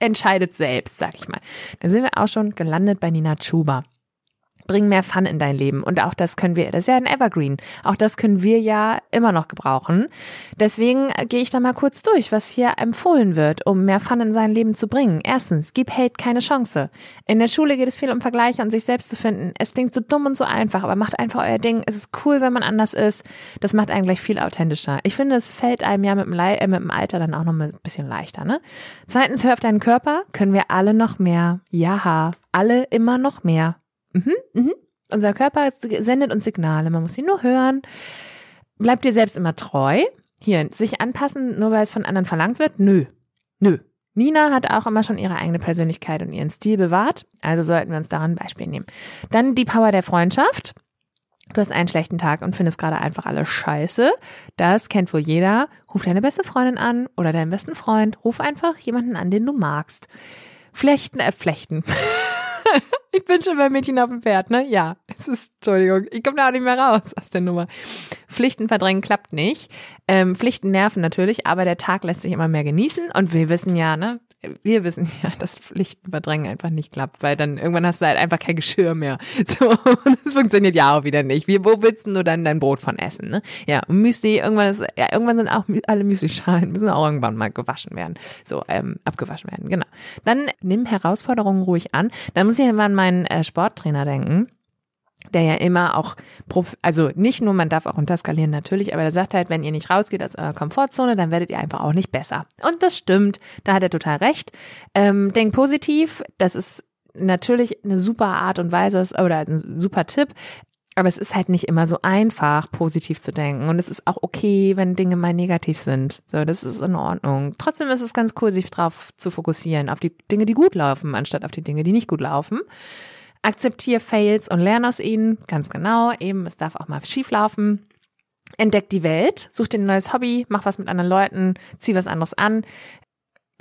entscheidet selbst, sag ich mal. Da sind wir auch schon gelandet bei Nina Chuba. Bring mehr Fun in dein Leben. Und auch das können wir, das ist ja ein Evergreen. Auch das können wir ja immer noch gebrauchen. Deswegen gehe ich da mal kurz durch, was hier empfohlen wird, um mehr Fun in sein Leben zu bringen. Erstens, gib Hate keine Chance. In der Schule geht es viel um Vergleiche und sich selbst zu finden. Es klingt so dumm und so einfach, aber macht einfach euer Ding. Es ist cool, wenn man anders ist. Das macht einen gleich viel authentischer. Ich finde, es fällt einem ja mit dem, Le äh, mit dem Alter dann auch noch ein bisschen leichter, ne? Zweitens, hör auf deinen Körper. Können wir alle noch mehr? Ja, alle immer noch mehr. Mhm, mhm. Unser Körper sendet uns Signale, man muss sie nur hören. Bleibt dir selbst immer treu. Hier, sich anpassen, nur weil es von anderen verlangt wird? Nö. Nö. Nina hat auch immer schon ihre eigene Persönlichkeit und ihren Stil bewahrt, also sollten wir uns daran ein Beispiel nehmen. Dann die Power der Freundschaft. Du hast einen schlechten Tag und findest gerade einfach alles scheiße. Das kennt wohl jeder. Ruf deine beste Freundin an oder deinen besten Freund. Ruf einfach jemanden an, den du magst. Flechten, äh, flechten. [laughs] ich bin schon beim Mädchen auf dem Pferd, ne? Ja, es ist, Entschuldigung, ich komme da auch nicht mehr raus aus der Nummer. Pflichten verdrängen klappt nicht. Ähm, Pflichten nerven natürlich, aber der Tag lässt sich immer mehr genießen und wir wissen ja, ne, wir wissen ja, [laughs] dass Pflichten verdrängen einfach nicht klappt, weil dann irgendwann hast du halt einfach kein Geschirr mehr. [laughs] So, und das funktioniert ja auch wieder nicht. Wie, wo willst du dann dein Brot von essen, ne? Ja, Müsli, irgendwann ist, ja, irgendwann sind auch alle Müsli-Schalen, müssen auch irgendwann mal gewaschen werden. So, ähm, abgewaschen werden, genau. Dann nimm Herausforderungen ruhig an. Dann muss ich immer an meinen äh, Sporttrainer denken der ja immer auch, also nicht nur, man darf auch unterskalieren natürlich, aber der sagt halt, wenn ihr nicht rausgeht aus eurer Komfortzone, dann werdet ihr einfach auch nicht besser. Und das stimmt, da hat er total recht. Ähm, denk positiv, das ist natürlich eine super Art und Weise oder ein super Tipp. Aber es ist halt nicht immer so einfach, positiv zu denken. Und es ist auch okay, wenn Dinge mal negativ sind. So, das ist in Ordnung. Trotzdem ist es ganz cool, sich darauf zu fokussieren, auf die Dinge, die gut laufen, anstatt auf die Dinge, die nicht gut laufen. Akzeptiere Fails und lerne aus ihnen. Ganz genau. Eben, es darf auch mal schief laufen. Entdeck die Welt, such dir ein neues Hobby, mach was mit anderen Leuten, zieh was anderes an.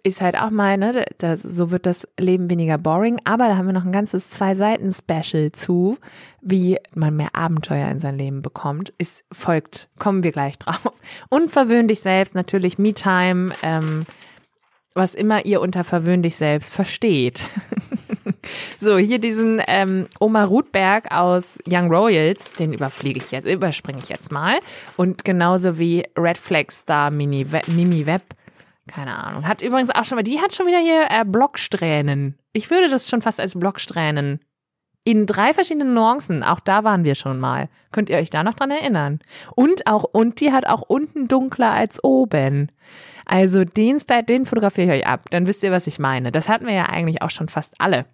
Ist halt auch mal, ne, das, so wird das Leben weniger boring. Aber da haben wir noch ein ganzes Zwei-Seiten-Special zu, wie man mehr Abenteuer in sein Leben bekommt. Ist folgt, kommen wir gleich drauf. Und verwöhn dich selbst, natürlich Me-Time, ähm, was immer ihr unter verwöhn dich selbst versteht. [laughs] [laughs] So, hier diesen ähm, Oma Rudberg aus Young Royals, den überfliege ich jetzt, überspringe ich jetzt mal. Und genauso wie Red Flag Star Mini Web, Mimi Web, keine Ahnung. Hat übrigens auch schon mal, die hat schon wieder hier äh, Blocksträhnen. Ich würde das schon fast als Blocksträhnen. In drei verschiedenen Nuancen, auch da waren wir schon mal. Könnt ihr euch da noch dran erinnern? Und auch, und die hat auch unten dunkler als oben. Also den Style, den fotografiere ich euch ab. Dann wisst ihr, was ich meine. Das hatten wir ja eigentlich auch schon fast alle.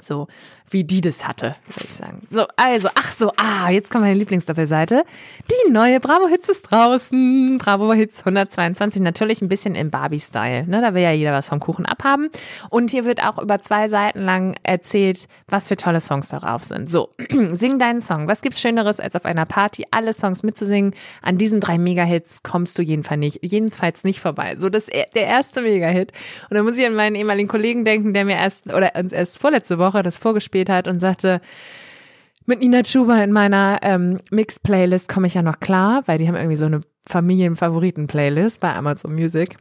So wie die das hatte, würde ich sagen. So, also, ach so, ah, jetzt kommt meine Lieblingsdoppelseite. Die neue Bravo Hits ist draußen. Bravo Hits 122, natürlich ein bisschen im Barbie-Style. Ne? Da will ja jeder was vom Kuchen abhaben. Und hier wird auch über zwei Seiten lang erzählt, was für tolle Songs darauf sind. So, [clears throat] sing deinen Song. Was gibt's Schöneres, als auf einer Party alle Songs mitzusingen? An diesen drei Mega-Hits kommst du jedenfalls nicht, jedenfalls nicht vorbei. So, das der erste Mega-Hit. Und da muss ich an meinen ehemaligen Kollegen denken, der mir erst, oder uns erst vorletzte Woche das vorgespielt gespielt hat und sagte, mit Nina Chuba in meiner ähm, Mix-Playlist komme ich ja noch klar, weil die haben irgendwie so eine Familienfavoriten-Playlist bei Amazon Music.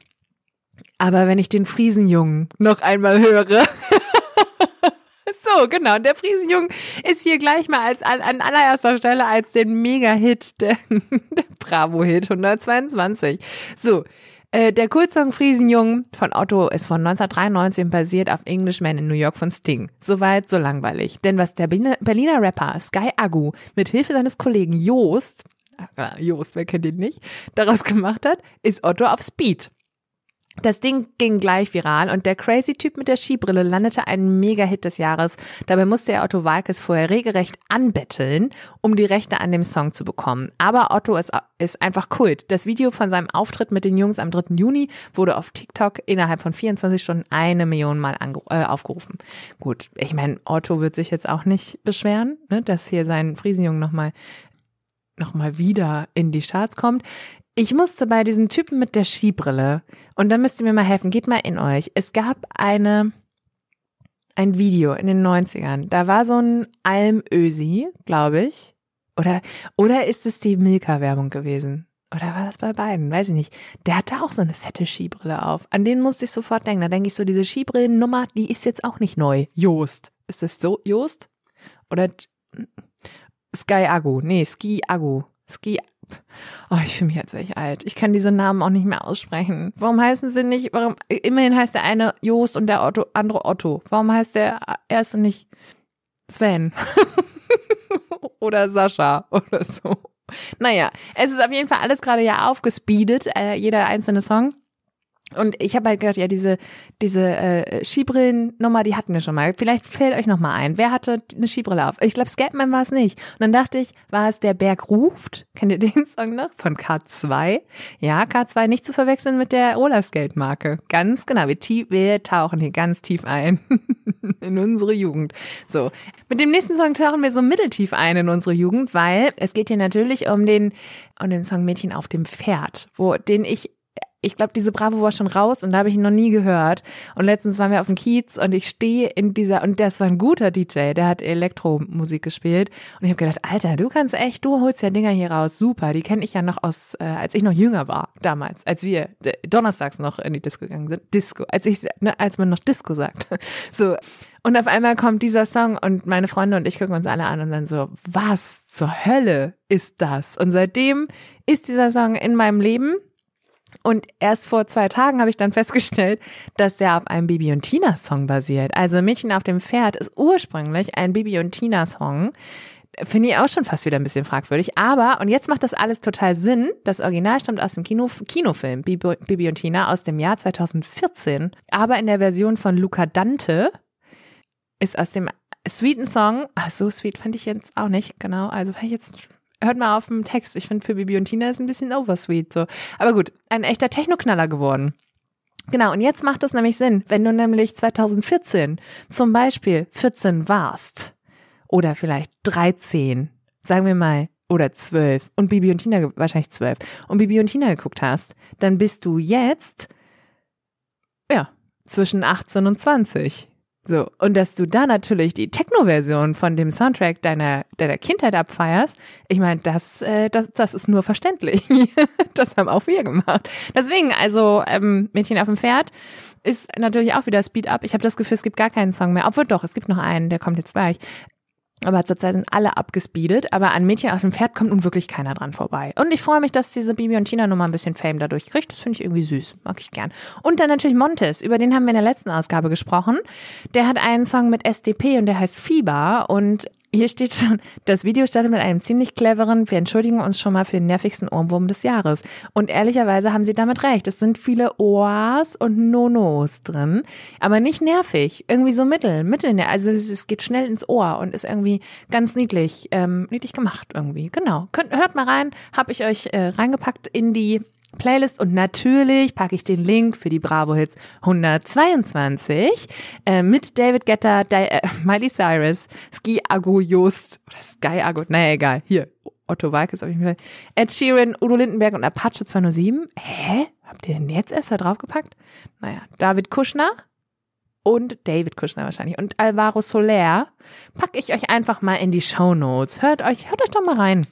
Aber wenn ich den Friesenjungen noch einmal höre, [laughs] so genau, der Friesenjungen ist hier gleich mal als an, an allererster Stelle als den Mega-Hit, [laughs] der, der Bravo-Hit 122. So, äh, der Kultsong Friesenjung von Otto ist von 1993 und basiert auf Englishman in New York von Sting. Soweit, so langweilig. Denn was der Berliner Rapper Sky Agu mit Hilfe seines Kollegen Joost, äh, Joost, wer kennt ihn nicht, daraus gemacht hat, ist Otto auf Speed. Das Ding ging gleich viral und der crazy Typ mit der Skibrille landete einen Mega-Hit des Jahres. Dabei musste er Otto Walkes vorher regelrecht anbetteln, um die Rechte an dem Song zu bekommen. Aber Otto ist, ist einfach Kult. Das Video von seinem Auftritt mit den Jungs am 3. Juni wurde auf TikTok innerhalb von 24 Stunden eine Million Mal äh, aufgerufen. Gut, ich meine, Otto wird sich jetzt auch nicht beschweren, ne, dass hier sein Friesenjungen nochmal noch mal wieder in die Charts kommt. Ich musste bei diesem Typen mit der Skibrille, und da müsst ihr mir mal helfen, geht mal in euch. Es gab eine, ein Video in den 90ern. Da war so ein Almösi, glaube ich. Oder, oder ist es die Milka-Werbung gewesen? Oder war das bei beiden? Weiß ich nicht. Der hatte auch so eine fette Skibrille auf. An den musste ich sofort denken. Da denke ich so, diese Skibrillennummer, die ist jetzt auch nicht neu. Joost. Ist das so, Joost? Oder Sky Agu. Nee, Ski Agu. Ski. Oh, ich fühle mich, als wäre ich alt. Ich kann diese Namen auch nicht mehr aussprechen. Warum heißen sie nicht? Warum? Immerhin heißt der eine Jost und der Otto, andere Otto. Warum heißt der erste nicht Sven? [laughs] oder Sascha oder so. Naja, es ist auf jeden Fall alles gerade ja aufgespeedet, äh, jeder einzelne Song. Und ich habe halt gedacht, ja, diese, diese äh, Skibrillen-Nummer, die hatten wir schon mal. Vielleicht fällt euch noch mal ein. Wer hatte eine Skibrille auf? Ich glaube, Scatman war es nicht. Und dann dachte ich, war es der Berg ruft? [laughs] Kennt ihr den Song noch? Von K2? Ja, K2 nicht zu verwechseln mit der Rollerskate-Marke. Ganz genau. Wir, tief, wir tauchen hier ganz tief ein [laughs] in unsere Jugend. So. Mit dem nächsten Song tauchen wir so mitteltief ein in unsere Jugend, weil es geht hier natürlich um den, um den Song Mädchen auf dem Pferd, wo, den ich ich glaube, diese Bravo war schon raus und da habe ich ihn noch nie gehört. Und letztens waren wir auf dem Kiez und ich stehe in dieser, und das war ein guter DJ, der hat Elektromusik gespielt. Und ich habe gedacht, Alter, du kannst echt, du holst ja Dinger hier raus, super. Die kenne ich ja noch aus, äh, als ich noch jünger war, damals, als wir äh, donnerstags noch in die Disco gegangen sind. Disco, als ich, ne, als man noch Disco sagt. [laughs] So. Und auf einmal kommt dieser Song und meine Freunde und ich gucken uns alle an und dann so, was zur Hölle ist das? Und seitdem ist dieser Song in meinem Leben und erst vor zwei Tagen habe ich dann festgestellt, dass der auf einem Bibi und Tina Song basiert. Also Mädchen auf dem Pferd ist ursprünglich ein Bibi und Tina Song. Finde ich auch schon fast wieder ein bisschen fragwürdig. Aber, und jetzt macht das alles total Sinn. Das Original stammt aus dem Kino, Kinofilm Bibi, und Tina aus dem Jahr 2014. Aber in der Version von Luca Dante ist aus dem sweeten Song, ach so sweet fand ich jetzt auch nicht, genau. Also fand ich jetzt hört mal auf den Text. Ich finde, für Bibi und Tina ist ein bisschen oversweet so. Aber gut, ein echter Technoknaller geworden. Genau, und jetzt macht es nämlich Sinn, wenn du nämlich 2014 zum Beispiel 14 warst oder vielleicht 13, sagen wir mal, oder 12 und Bibi und Tina wahrscheinlich 12 und Bibi und Tina geguckt hast, dann bist du jetzt, ja, zwischen 18 und 20. So, und dass du da natürlich die Techno-Version von dem Soundtrack deiner, deiner Kindheit abfeierst, ich meine, das, äh, das, das ist nur verständlich. [laughs] das haben auch wir gemacht. Deswegen, also ähm, Mädchen auf dem Pferd ist natürlich auch wieder Speed Up. Ich habe das Gefühl, es gibt gar keinen Song mehr. Obwohl doch, es gibt noch einen, der kommt jetzt gleich. Aber zurzeit sind alle abgespeedet, aber an Mädchen auf dem Pferd kommt nun wirklich keiner dran vorbei. Und ich freue mich, dass diese Bibi und Tina Nummer ein bisschen Fame dadurch kriegt. Das finde ich irgendwie süß. Mag ich gern. Und dann natürlich Montes, über den haben wir in der letzten Ausgabe gesprochen. Der hat einen Song mit SDP und der heißt Fieber und hier steht schon, das Video startet mit einem ziemlich cleveren, wir entschuldigen uns schon mal für den nervigsten Ohrwurm des Jahres. Und ehrlicherweise haben sie damit recht. Es sind viele Oas und Nonos drin, aber nicht nervig. Irgendwie so mittel, mittel. Also es, geht schnell ins Ohr und ist irgendwie ganz niedlich, ähm, niedlich gemacht irgendwie. Genau. Könnt, hört mal rein, habe ich euch äh, reingepackt in die Playlist und natürlich packe ich den Link für die Bravo Hits 122 äh, mit David Guetta, Di äh, [laughs] Miley Cyrus, Ski Agu Just oder Sky Agu, naja egal, hier Otto Walkes auf jeden Fall, Ed Sheeran, Udo Lindenberg und Apache 207. Hä? Habt ihr denn jetzt erst da draufgepackt? Naja, David Kushner und David Kushner wahrscheinlich und Alvaro Soler packe ich euch einfach mal in die Show Notes. Hört euch, hört euch doch mal rein.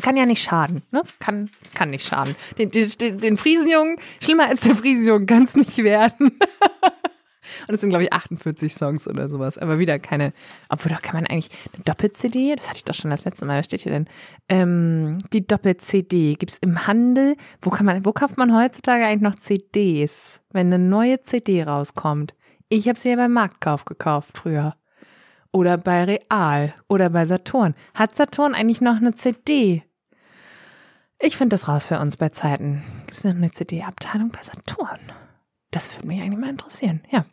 Kann ja nicht schaden, ne? Kann, kann nicht schaden. Den, den, den Friesenjungen, schlimmer als der Friesenjungen kann es nicht werden. [laughs] Und es sind, glaube ich, 48 Songs oder sowas. Aber wieder keine, obwohl doch kann man eigentlich eine Doppel-CD, das hatte ich doch schon das letzte Mal, was steht hier denn? Ähm, die Doppel-CD gibt's im Handel. Wo kann man, wo kauft man heutzutage eigentlich noch CDs, wenn eine neue CD rauskommt? Ich habe sie ja beim Marktkauf gekauft früher. Oder bei Real oder bei Saturn. Hat Saturn eigentlich noch eine CD? Ich finde das raus für uns bei Zeiten. Gibt es noch eine CD-Abteilung bei Saturn? Das würde mich eigentlich mal interessieren. Ja.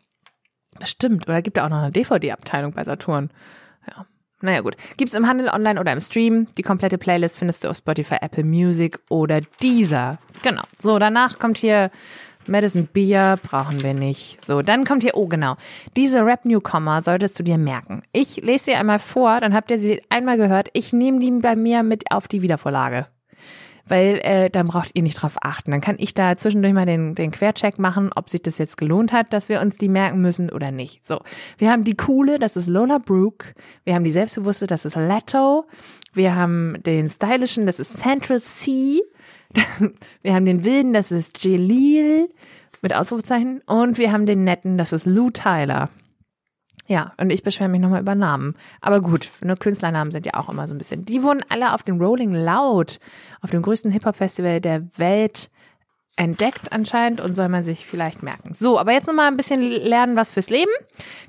Bestimmt. Oder gibt es auch noch eine DVD-Abteilung bei Saturn? Ja. Naja, gut. Gibt's im Handel online oder im Stream. Die komplette Playlist findest du auf Spotify, Apple Music oder Deezer. Genau. So, danach kommt hier Madison Beer brauchen wir nicht. So, dann kommt hier, oh genau, diese Rap-Newcomer solltest du dir merken. Ich lese sie einmal vor, dann habt ihr sie einmal gehört. Ich nehme die bei mir mit auf die Wiedervorlage. Weil äh, dann braucht ihr nicht drauf achten. Dann kann ich da zwischendurch mal den, den Quercheck machen, ob sich das jetzt gelohnt hat, dass wir uns die merken müssen oder nicht. So, wir haben die coole, das ist Lola Brooke. Wir haben die selbstbewusste, das ist Leto. Wir haben den stylischen, das ist Central C. [laughs] Wir haben den wilden, das ist Jalil mit Ausrufezeichen. Und wir haben den netten, das ist Lou Tyler. Ja, und ich beschwere mich nochmal über Namen. Aber gut, nur Künstlernamen sind ja auch immer so ein bisschen. Die wurden alle auf dem Rolling Loud, auf dem größten Hip-Hop-Festival der Welt, entdeckt anscheinend und soll man sich vielleicht merken. So, aber jetzt nochmal ein bisschen lernen, was fürs Leben.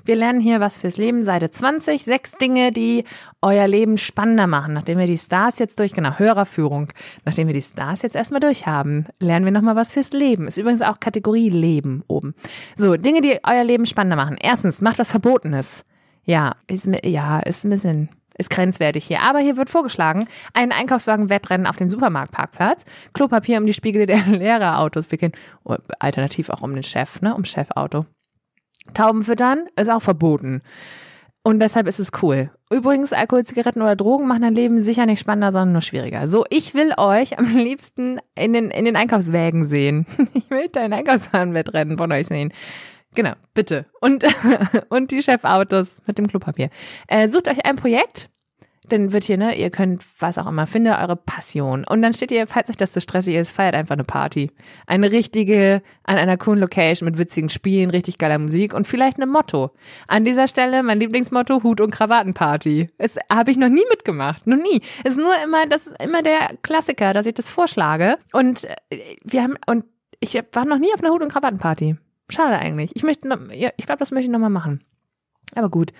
Wir lernen hier was fürs Leben, Seite 20, sechs Dinge, die euer Leben spannender machen. Nachdem wir die Stars jetzt durch, genau, Hörerführung, nachdem wir die Stars jetzt erstmal durch haben, lernen wir nochmal was fürs Leben. Ist übrigens auch Kategorie Leben oben. So, Dinge, die euer Leben spannender machen. Erstens, macht was Verbotenes. Ja, ist, ja, ist ein bisschen ist grenzwertig hier. Aber hier wird vorgeschlagen, einen Einkaufswagen-Wettrennen auf dem Supermarktparkplatz, Klopapier um die Spiegel der [laughs] Lehrerautos wickeln, alternativ auch um den Chef, ne, um Chefauto. Tauben füttern ist auch verboten. Und deshalb ist es cool. Übrigens, Alkohol, Zigaretten oder Drogen machen dein Leben sicher nicht spannender, sondern nur schwieriger. So, ich will euch am [laughs] liebsten in den, in den Einkaufswägen sehen. [laughs] Ich will dein Einkaufswagen-Wettrennen von euch sehen. Genau, bitte. Und, [laughs] und die Chefautos mit dem Klopapier. Äh, sucht euch ein Projekt, dann wird hier, ne, ihr könnt, was auch immer, finde eure Passion. Und dann steht ihr, falls euch das zu so stressig ist, feiert einfach eine Party. Eine richtige, an einer coolen Location mit witzigen Spielen, richtig geiler Musik und vielleicht einem Motto. An dieser Stelle mein Lieblingsmotto, Hut- und Krawattenparty. Es habe ich noch nie mitgemacht, noch nie. Es ist nur immer, das ist immer der Klassiker, dass ich das vorschlage. Und äh, wir haben, und ich war noch nie auf einer Hut- und Krawattenparty. Schade eigentlich. Ich möchte, noch, ja, ich glaube, das möchte ich nochmal machen. Aber gut.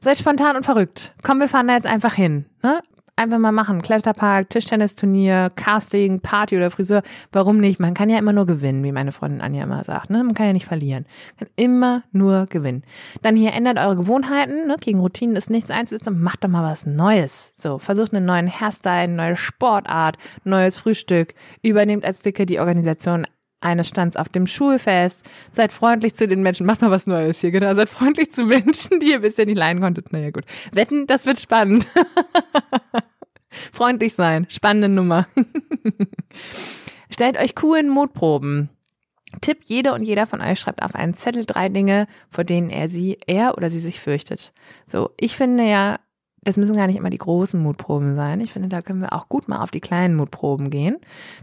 Seid spontan und verrückt. Komm, wir fahren da jetzt einfach hin. Ne? Einfach mal machen. Kletterpark, Tischtennisturnier, Casting, Party oder Friseur. Warum nicht? Man kann ja immer nur gewinnen, wie meine Freundin Anja immer sagt. Ne? Man kann ja nicht verlieren. Man kann immer nur gewinnen. Dann hier ändert eure Gewohnheiten. Ne? Gegen Routinen ist nichts einzusetzen. Macht doch mal was Neues. So, versucht einen neuen Hairstyle, eine neue Sportart, neues Frühstück. Übernehmt als Dicke die Organisation eines Stands auf dem Schulfest. Seid freundlich zu den Menschen. Macht mal was Neues hier, genau. Seid freundlich zu Menschen, die ihr bisher nicht leiden konntet. Naja, gut. Wetten, das wird spannend. [laughs] freundlich sein. Spannende Nummer. [laughs] Stellt euch coolen Mutproben. Tipp, jede und jeder von euch schreibt auf einen Zettel drei Dinge, vor denen er sie, er oder sie sich fürchtet. So, ich finde ja, es müssen gar nicht immer die großen Mutproben sein. Ich finde, da können wir auch gut mal auf die kleinen Mutproben gehen.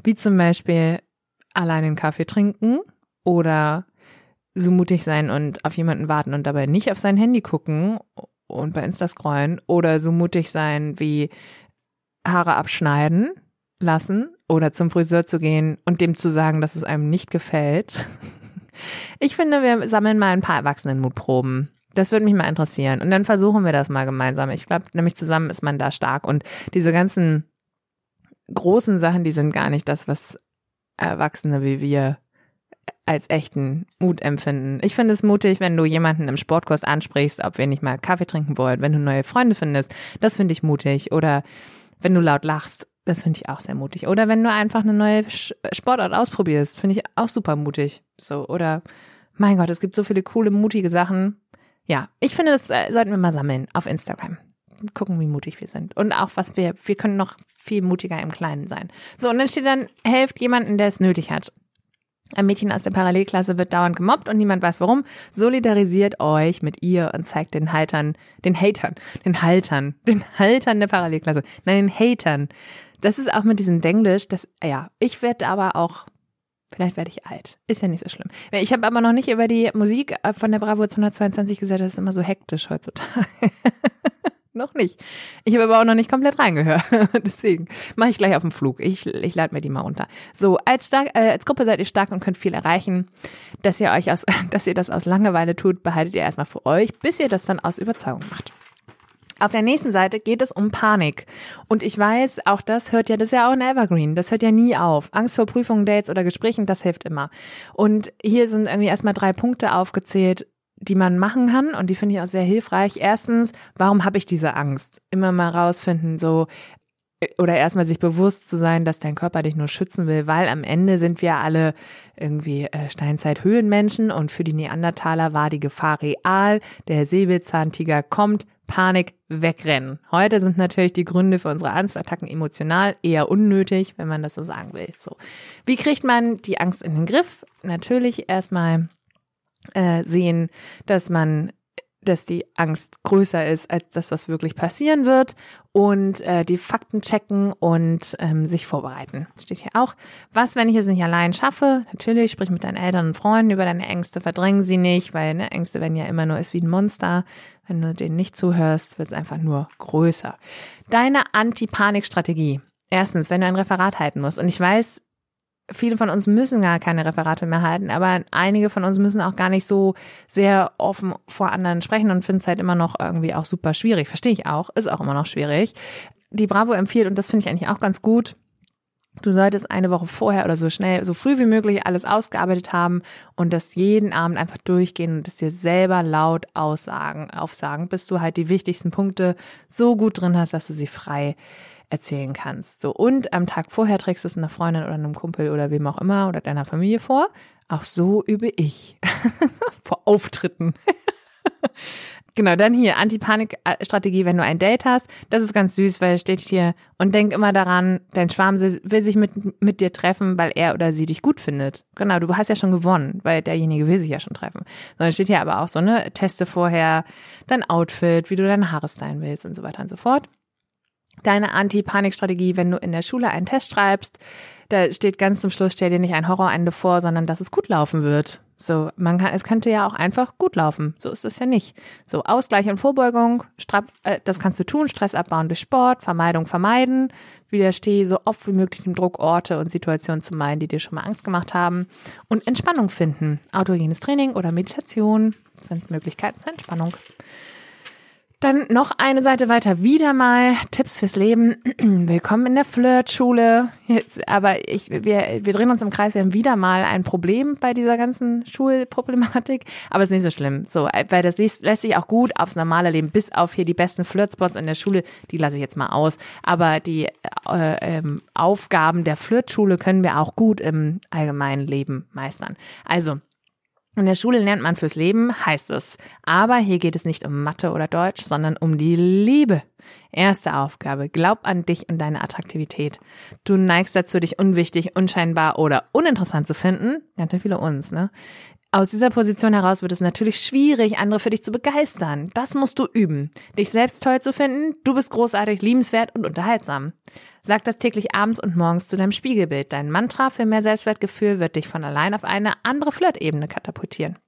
Wie zum Beispiel, allein einen Kaffee trinken oder so mutig sein und auf jemanden warten und dabei nicht auf sein Handy gucken und bei Insta scrollen oder so mutig sein wie Haare abschneiden lassen oder zum Friseur zu gehen und dem zu sagen, dass es einem nicht gefällt. [laughs] Ich finde, wir sammeln mal ein paar Erwachsenenmutproben. Das würde mich mal interessieren. Und dann versuchen wir das mal gemeinsam. Ich glaube, nämlich zusammen ist man da stark. Und diese ganzen großen Sachen, die sind gar nicht das, was Erwachsene wie wir als echten Mut empfinden. Ich finde es mutig, wenn du jemanden im Sportkurs ansprichst, ob wir nicht mal Kaffee trinken wollen, wenn du neue Freunde findest. Das finde ich mutig. Oder wenn du laut lachst, das finde ich auch sehr mutig. Oder wenn du einfach eine neue Sportart ausprobierst, finde ich auch super mutig. So, oder mein Gott, es gibt so viele coole, mutige Sachen. Ja, ich finde, das äh, sollten wir mal sammeln auf Instagram gucken, wie mutig wir sind. Und auch, was wir, wir können noch viel mutiger im Kleinen sein. So, und dann steht dann, helft jemanden, der es nötig hat. Ein Mädchen aus der Parallelklasse wird dauernd gemobbt und niemand weiß warum. Solidarisiert euch mit ihr und zeigt den Haltern, den Hatern, den Haltern, den Haltern der Parallelklasse, nein, den Hatern. Das ist auch mit diesem Denglisch, das, ja, ich werde aber auch, vielleicht werde ich alt. Ist ja nicht so schlimm. Ich habe aber noch nicht über die Musik von der Bravo 222 gesagt, das ist immer so hektisch heutzutage. [laughs] noch nicht. Ich habe aber auch noch nicht komplett reingehört. [laughs] Deswegen mache ich gleich auf dem Flug. Ich, ich lade mir die mal runter. So, als, stark, äh, als Gruppe seid ihr stark und könnt viel erreichen. Dass ihr euch aus, [laughs] dass ihr das aus Langeweile tut, behaltet ihr erstmal für euch, bis ihr das dann aus Überzeugung macht. Auf der nächsten Seite geht es um Panik. Und ich weiß, auch das hört ja, das ist ja auch ein Evergreen. Das hört ja nie auf. Angst vor Prüfungen, Dates oder Gesprächen, das hilft immer. Und hier sind irgendwie erstmal drei Punkte aufgezählt, die man machen kann und die finde ich auch sehr hilfreich. Erstens, warum habe ich diese Angst? Immer mal rausfinden, so äh, oder erstmal sich bewusst zu sein, dass dein Körper dich nur schützen will, weil am Ende sind wir alle irgendwie äh, Steinzeit-Höhenmenschen und für die Neandertaler war die Gefahr real. Der Säbelzahntiger kommt, Panik, wegrennen. Heute sind natürlich die Gründe für unsere Angstattacken emotional eher unnötig, wenn man das so sagen will. So. Wie kriegt man die Angst in den Griff? Natürlich erstmal äh, sehen, dass man dass die Angst größer ist als das, was wirklich passieren wird und äh, die Fakten checken und ähm, sich vorbereiten. Steht hier auch. Was, wenn ich es nicht allein schaffe? Natürlich, sprich mit deinen Eltern und Freunden über deine Ängste, verdrängen sie nicht, weil ne, Ängste werden ja immer nur ist wie ein Monster. Wenn du denen nicht zuhörst, wird es einfach nur größer. Deine Anti-Panik-Strategie. Erstens, wenn du ein Referat halten musst. Und ich weiß, viele von uns müssen gar keine Referate mehr halten, aber einige von uns müssen auch gar nicht so sehr offen vor anderen sprechen und finden es halt immer noch irgendwie auch super schwierig. Verstehe ich auch, ist auch immer noch schwierig. Die Bravo empfiehlt, und das finde ich eigentlich auch ganz gut, Du solltest eine Woche vorher oder so schnell, so früh wie möglich alles ausgearbeitet haben und das jeden Abend einfach durchgehen und es dir selber laut aussagen, aufsagen, bis du halt die wichtigsten Punkte so gut drin hast, dass du sie frei erzählen kannst. So, und am Tag vorher trägst du es einer Freundin oder einem Kumpel oder wem auch immer oder deiner Familie vor. Auch so übe ich. [laughs] vor Auftritten. [laughs] Genau, dann hier Anti-Panik-Strategie, wenn du ein Date hast. Das ist ganz süß, weil steht hier und denk immer daran, dein Schwarm will sich mit, mit dir treffen, weil er oder sie dich gut findet. Genau, du hast ja schon gewonnen, weil derjenige will sich ja schon treffen. Sondern steht hier aber auch so, ne, teste vorher dein Outfit, wie du deine Haare stylen willst und so weiter und so fort deine Anti-Panik-Strategie, wenn du in der Schule einen Test schreibst. Da steht ganz zum Schluss, stell dir nicht ein Horrorende vor, sondern dass es gut laufen wird. So, man kann, es könnte ja auch einfach gut laufen. So ist es ja nicht. So, Ausgleich und Vorbeugung, Strab, äh, das kannst du tun, Stress abbauen durch Sport, Vermeidung vermeiden, widerstehe so oft wie möglich dem Druck, Orte und Situationen zu meiden, die dir schon mal Angst gemacht haben. Und Entspannung finden. Autogenes Training oder Meditation sind Möglichkeiten zur Entspannung. Dann noch eine Seite weiter, wieder mal Tipps fürs Leben. [clears throat] Willkommen in der Flirtschule. Jetzt, aber ich, wir, wir drehen uns im Kreis. Wir haben wieder mal ein Problem bei dieser ganzen Schulproblematik. Aber es ist nicht so schlimm. So, weil das lässt, lässt sich auch gut aufs normale Leben, bis auf hier die besten Flirtspots in der Schule. Die lasse ich jetzt mal aus. Aber die äh, ähm, Aufgaben der Flirtschule können wir auch gut im allgemeinen Leben meistern. Also, in der Schule lernt man fürs Leben, heißt es. Aber hier geht es nicht um Mathe oder Deutsch, sondern um die Liebe. Erste Aufgabe. Glaub an dich und deine Attraktivität. Du neigst dazu, dich unwichtig, unscheinbar oder uninteressant zu finden. Ganz viele uns, ne? Aus dieser Position heraus wird es natürlich schwierig, andere für dich zu begeistern. Das musst du üben. Dich selbst toll zu finden, du bist großartig, liebenswert und unterhaltsam. Sag das täglich abends und morgens zu deinem Spiegelbild. Dein Mantra für mehr Selbstwertgefühl wird dich von allein auf eine andere Flirtebene katapultieren.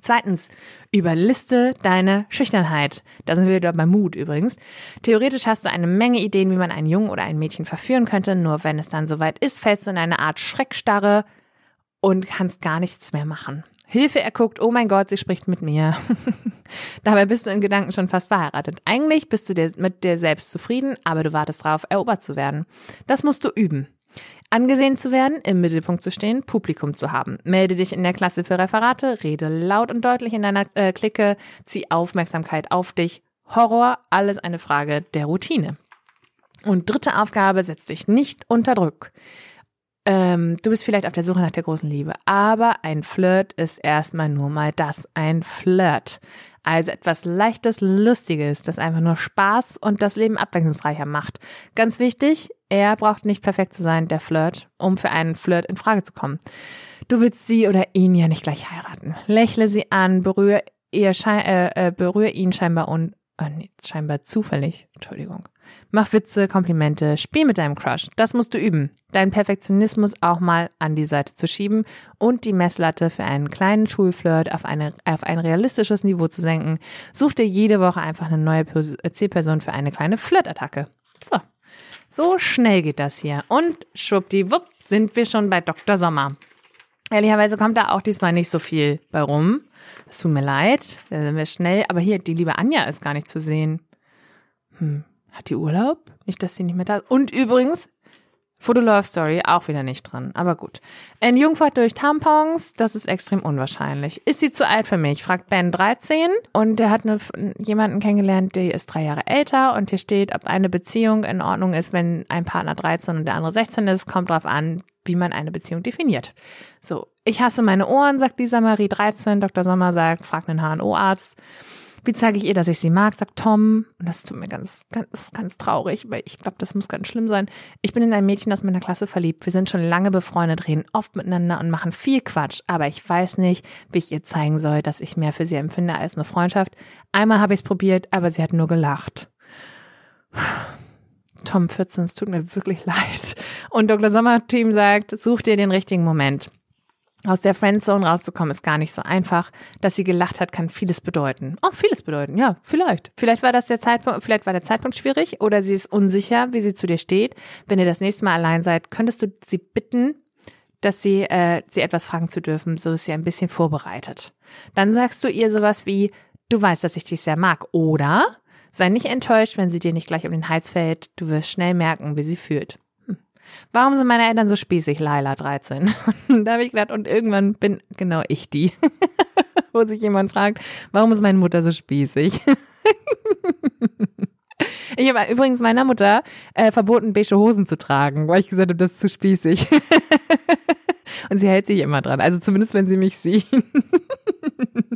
Zweitens, überliste deine Schüchternheit. Da sind wir wieder beim Mut übrigens. Theoretisch hast du eine Menge Ideen, wie man einen Jungen oder ein Mädchen verführen könnte, nur wenn es dann soweit ist, fällst du in eine Art Schreckstarre, und kannst gar nichts mehr machen. Hilfe, er guckt, oh mein Gott, sie spricht mit mir. [laughs] Dabei bist du in Gedanken schon fast verheiratet. Eigentlich bist du dir mit dir selbst zufrieden, aber du wartest darauf, erobert zu werden. Das musst du üben. Angesehen zu werden, im Mittelpunkt zu stehen, Publikum zu haben. Melde dich in der Klasse für Referate, rede laut und deutlich in deiner äh, Clique, zieh Aufmerksamkeit auf dich. Horror, alles eine Frage der Routine. Und dritte Aufgabe, setz dich nicht unter Druck. Ähm, du bist vielleicht auf der Suche nach der großen Liebe, aber ein Flirt ist erstmal nur mal das, ein Flirt. Also etwas Leichtes, Lustiges, das einfach nur Spaß und das Leben abwechslungsreicher macht. Ganz wichtig, er braucht nicht perfekt zu sein, der Flirt, um für einen Flirt in Frage zu kommen. Du willst sie oder ihn ja nicht gleich heiraten. Lächle sie an, berühre, ihr äh, äh, berühre ihn scheinbar un, äh, nee, scheinbar zufällig. Entschuldigung. Mach Witze, Komplimente, spiel mit deinem Crush. Das musst du üben. Deinen Perfektionismus auch mal an die Seite zu schieben und die Messlatte für einen kleinen Schulflirt auf, eine, auf ein realistisches Niveau zu senken. Such dir jede Woche einfach eine neue Zielperson für eine kleine Flirtattacke. So. So schnell geht das hier. Und schwuppdiwupp sind wir schon bei Dr. Sommer. Ehrlicherweise kommt da auch diesmal nicht so viel bei rum. Es tut mir leid, da sind wir schnell. Aber hier, die liebe Anja ist gar nicht zu sehen. Hm, hat die Urlaub? Nicht, dass sie nicht mehr da ist. Und übrigens, Foto Love Story auch wieder nicht drin. Aber gut. Ein Jungfahrt durch Tampons, das ist extrem unwahrscheinlich. Ist sie zu alt für mich? fragt Ben 13. Und der hat eine, jemanden kennengelernt, der ist drei Jahre älter. Und hier steht, ob eine Beziehung in Ordnung ist, wenn ein Partner 13 und der andere 16 ist. Kommt drauf an, wie man eine Beziehung definiert. So. Ich hasse meine Ohren, sagt Lisa Marie 13. Dr. Sommer sagt, fragt einen HNO-Arzt. Wie zeige ich ihr, dass ich sie mag? Sagt Tom. Und das tut mir ganz, ganz, ganz traurig, weil ich glaube, das muss ganz schlimm sein. Ich bin in ein Mädchen aus meiner Klasse verliebt. Wir sind schon lange befreundet, reden oft miteinander und machen viel Quatsch. Aber ich weiß nicht, wie ich ihr zeigen soll, dass ich mehr für sie empfinde als eine Freundschaft. Einmal habe ich es probiert, aber sie hat nur gelacht. Tom 14, es tut mir wirklich [laughs] leid. Und Dr. Sommer-Team sagt, such dir den richtigen Moment. Aus der Friendzone rauszukommen ist gar nicht so einfach. Dass sie gelacht hat, kann vieles bedeuten. Oh, vieles bedeuten, ja, vielleicht. Vielleicht war das der Zeitpunkt, vielleicht war der Zeitpunkt schwierig oder sie ist unsicher, wie sie zu dir steht. Wenn ihr das nächste Mal allein seid, könntest du sie bitten, dass sie, äh, sie etwas fragen zu dürfen, so ist sie ein bisschen vorbereitet. Dann sagst du ihr sowas wie, du weißt, dass ich dich sehr mag, oder sei nicht enttäuscht, wenn sie dir nicht gleich um den Hals fällt, du wirst schnell merken, wie sie fühlt. Warum sind meine Eltern so spießig, Laila 13? [laughs] da habe ich gedacht, und irgendwann bin genau ich die, [laughs] wo sich jemand fragt, warum ist meine Mutter so spießig? [laughs] Ich habe übrigens meiner Mutter äh, verboten, beige Hosen zu tragen, weil ich gesagt habe, das ist zu spießig. Und sie hält sich immer dran. Also zumindest, wenn sie mich sieht.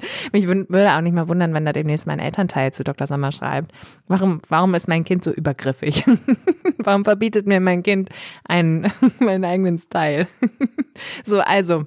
[laughs] mich würde auch nicht mal wundern, wenn da demnächst mein Elternteil zu Dr. Sommer schreibt. Warum, warum ist mein Kind so übergriffig? [laughs] warum verbietet mir mein Kind einen, [laughs] meinen eigenen Style? so, also.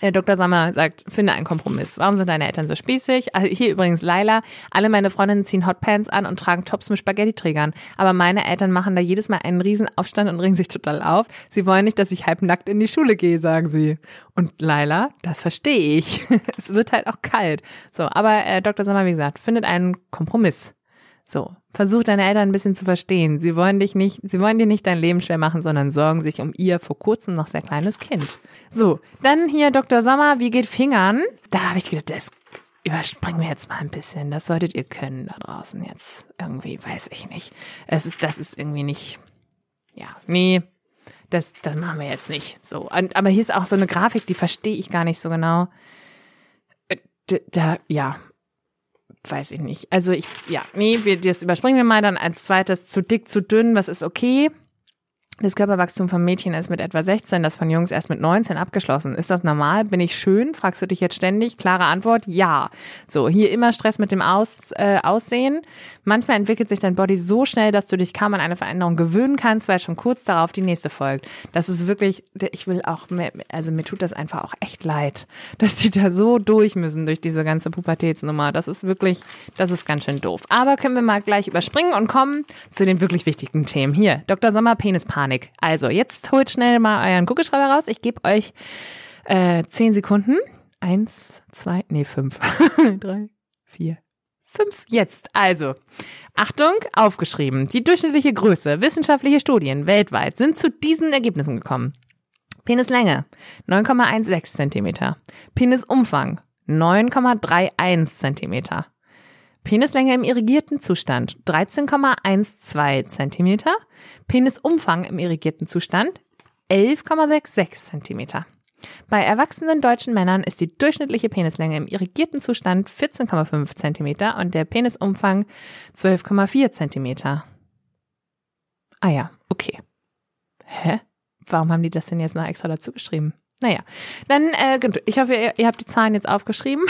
Herr Dr. Sommer sagt, finde einen Kompromiss. Warum sind deine Eltern so spießig? Also hier übrigens Laila. Alle meine Freundinnen ziehen Hotpants an und tragen Tops mit Spaghetti-Trägern. Aber meine Eltern machen da jedes Mal einen riesen Aufstand und ringen sich total auf. Sie wollen nicht, dass ich halbnackt in die Schule gehe, sagen sie. Und Laila, das verstehe ich. [laughs] es wird halt auch kalt. So, aber äh, Dr. Sommer, wie gesagt, findet einen Kompromiss. So, versuch deine Eltern ein bisschen zu verstehen. Sie wollen dich nicht, sie wollen dir nicht dein Leben schwer machen, sondern sorgen sich um ihr vor kurzem noch sehr kleines Kind. So, dann hier Dr. Sommer, wie geht Fingern? Da habe ich gedacht, das überspringen wir jetzt mal ein bisschen. Das solltet ihr können da draußen jetzt. Irgendwie, weiß ich nicht. Es ist, das ist irgendwie nicht, ja, nee, das, das machen wir jetzt nicht. So, und, aber hier ist auch so eine Grafik, die verstehe ich gar nicht so genau. Äh, da, ja, weiß ich nicht. Also ich, ja, nee, wir, das überspringen wir mal dann als zweites zu dick, zu dünn, was ist okay? Das Körperwachstum von Mädchen ist mit etwa 16, das von Jungs erst mit 19 abgeschlossen. Ist das normal? Bin ich schön? Fragst du dich jetzt ständig? Klare Antwort, ja. So, hier immer Stress mit dem Aus, äh, Aussehen. Manchmal entwickelt sich dein Body so schnell, dass du dich kaum an eine Veränderung gewöhnen kannst, weil schon kurz darauf die nächste folgt. Das ist wirklich, ich will auch, mehr, also mir tut das einfach auch echt leid, [laughs] dass die da so durch müssen durch diese ganze Pubertätsnummer. Das ist wirklich, das ist ganz schön doof. Aber können wir mal gleich überspringen und kommen zu den wirklich wichtigen Themen. Hier, Dr. Sommer, Penispanik. Panik. Also, jetzt holt schnell mal euren Kugelschreiber raus. Ich gebe euch äh, zehn Sekunden. Eins, zwei, nee, fünf. [laughs] Drei, vier, fünf. Jetzt. Also, Achtung, aufgeschrieben. Die durchschnittliche Größe wissenschaftliche Studien weltweit sind zu diesen Ergebnissen gekommen. Penislänge 9,16 Zentimeter. Penisumfang 9,31 Zentimeter. Penislänge im irrigierten Zustand 13,12 Zentimeter. Penisumfang im irrigierten Zustand 11,66 Zentimeter. Bei erwachsenen deutschen Männern ist die durchschnittliche Penislänge im irrigierten Zustand 14,5 Zentimeter und der Penisumfang 12,4 Zentimeter. Ah ja, okay. Hä? Warum haben die das denn jetzt noch extra dazu geschrieben? Naja, dann, äh, ich hoffe, ihr, ihr habt die Zahlen jetzt aufgeschrieben.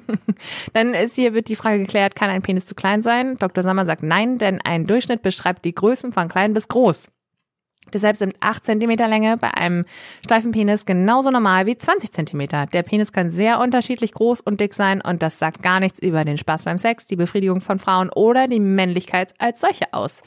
[laughs] dann ist hier, wird die Frage geklärt, kann ein Penis zu klein sein? Dr. Sommer sagt nein, denn ein Durchschnitt beschreibt die Größen von klein bis groß. Deshalb sind 8 cm Länge bei einem steifen Penis genauso normal wie 20 cm. Der Penis kann sehr unterschiedlich groß und dick sein und das sagt gar nichts über den Spaß beim Sex, die Befriedigung von Frauen oder die Männlichkeit als solche aus.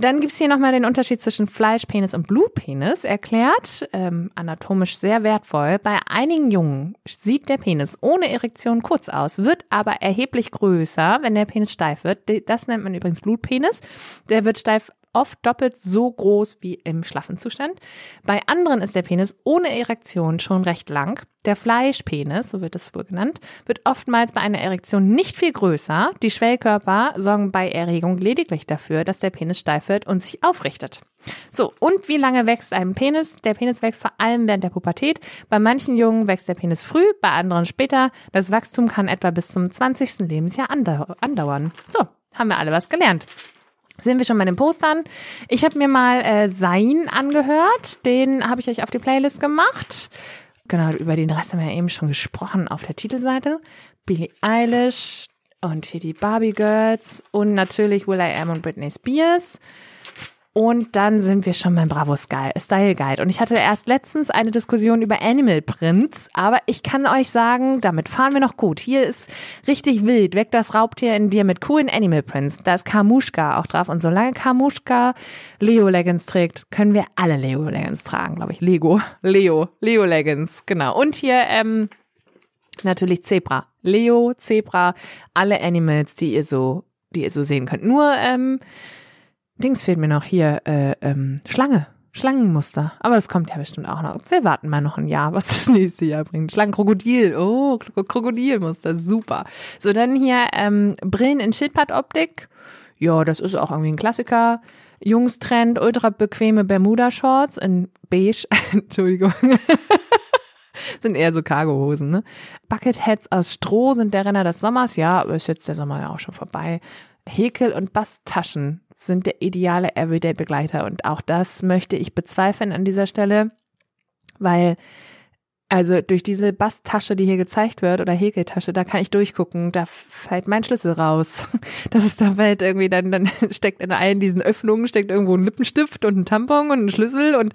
Dann gibt's hier nochmal den Unterschied zwischen Fleischpenis und Blutpenis erklärt, ähm, anatomisch sehr wertvoll. Bei einigen Jungen sieht der Penis ohne Erektion kurz aus, wird aber erheblich größer, wenn der Penis steif wird. Das nennt man übrigens Blutpenis. Der wird steif oft doppelt so groß wie im schlaffen Zustand. Bei anderen ist der Penis ohne Erektion schon recht lang. Der Fleischpenis, so wird es wohl genannt, wird oftmals bei einer Erektion nicht viel größer. Die Schwellkörper sorgen bei Erregung lediglich dafür, dass der Penis steif wird und sich aufrichtet. So, und wie lange wächst ein Penis? Der Penis wächst vor allem während der Pubertät. Bei manchen Jungen wächst der Penis früh, bei anderen später. Das Wachstum kann etwa bis zum 20. Lebensjahr andauern. So, haben wir alle was gelernt sind wir schon bei den Postern. Ich habe mir mal äh, Sein angehört. Den habe ich euch auf die Playlist gemacht. Genau, über den Rest haben wir ja eben schon gesprochen auf der Titelseite. Billie Eilish, und hier die Barbie Girls und natürlich Will I Am und Britney Spears. Und dann sind wir schon beim Bravo Style Guide. Und ich hatte erst letztens eine Diskussion über Animal Prints, aber ich kann euch sagen, damit fahren wir noch gut. Hier ist richtig wild. Weg das Raubtier in dir mit coolen Animal Prints. Da ist Kamushka auch drauf. Und solange Kamushka Leo Leggings trägt, können wir alle Leo Leggings tragen, glaube ich. Lego. Leo. Leo Leggings. Genau. Und hier, ähm, natürlich Zebra. Leo, Zebra, alle Animals, die ihr so, die ihr so sehen könnt. Nur, ähm, Dings fehlt mir noch hier, äh, ähm, Schlange. Schlangenmuster. Aber es kommt ja bestimmt auch noch. Wir warten mal noch ein Jahr, was das nächste Jahr bringt. Schlangenkrokodil. Oh, Krokodilmuster. Super. So, dann hier ähm, Brillen in Schildpattoptik. Ja, das ist auch irgendwie ein Klassiker. Jungstrend, ultra bequeme Bermuda-Shorts in beige. [laughs] Entschuldigung. [laughs] sind eher so Cargohosen, ne? Bucketheads aus Stroh sind der Renner des Sommers. Ja, aber ist jetzt der Sommer ja auch schon vorbei. Häkel- und Basttaschen sind der ideale Everyday-Begleiter. Und auch das möchte ich bezweifeln an dieser Stelle, weil also durch diese Basttasche, die hier gezeigt wird, oder Häkeltasche, da kann ich durchgucken, da fällt mein Schlüssel raus. [laughs] Das ist, da fällt irgendwie, dann, dann [laughs] steckt in allen diesen Öffnungen, steckt irgendwo ein Lippenstift und ein Tampon und ein Schlüssel und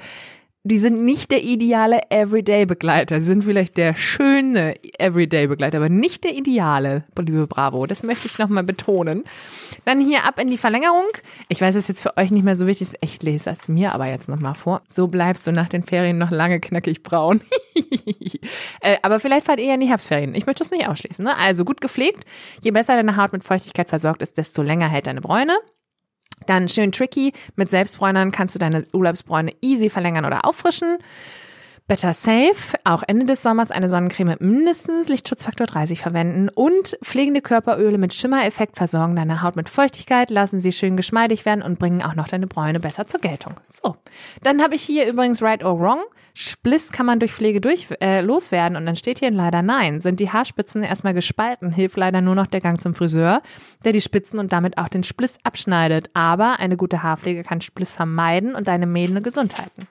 die sind nicht der ideale Everyday-Begleiter. Sie sind vielleicht der schöne Everyday-Begleiter, aber nicht der ideale, liebe Bravo. Das möchte ich nochmal betonen. Dann hier ab in die Verlängerung. Ich weiß, es ist jetzt für euch nicht mehr so wichtig. Ich lese es mir aber jetzt nochmal vor. So bleibst du nach den Ferien noch lange knackig braun. [laughs] äh, aber vielleicht fahrt ihr ja in die Herbstferien. Ich möchte es nicht ausschließen. Ne? Also gut gepflegt. Je besser deine Haut mit Feuchtigkeit versorgt ist, desto länger hält deine Bräune. Dann schön tricky. Mit Selbstbräunern kannst du deine Urlaubsbräune easy verlängern oder auffrischen. Better Safe, auch Ende des Sommers eine Sonnencreme mit mindestens Lichtschutzfaktor 30 verwenden und pflegende Körperöle mit Schimmereffekt versorgen deine Haut mit Feuchtigkeit, lassen sie schön geschmeidig werden und bringen auch noch deine Bräune besser zur Geltung. So, dann habe ich hier übrigens Right or Wrong. Spliss kann man durch Pflege durch äh, loswerden und dann steht hier leider nein. Sind die Haarspitzen erstmal gespalten, hilft leider nur noch der Gang zum Friseur, der die Spitzen und damit auch den Spliss abschneidet. Aber eine gute Haarpflege kann Spliss vermeiden und deine Mähne gesund halten.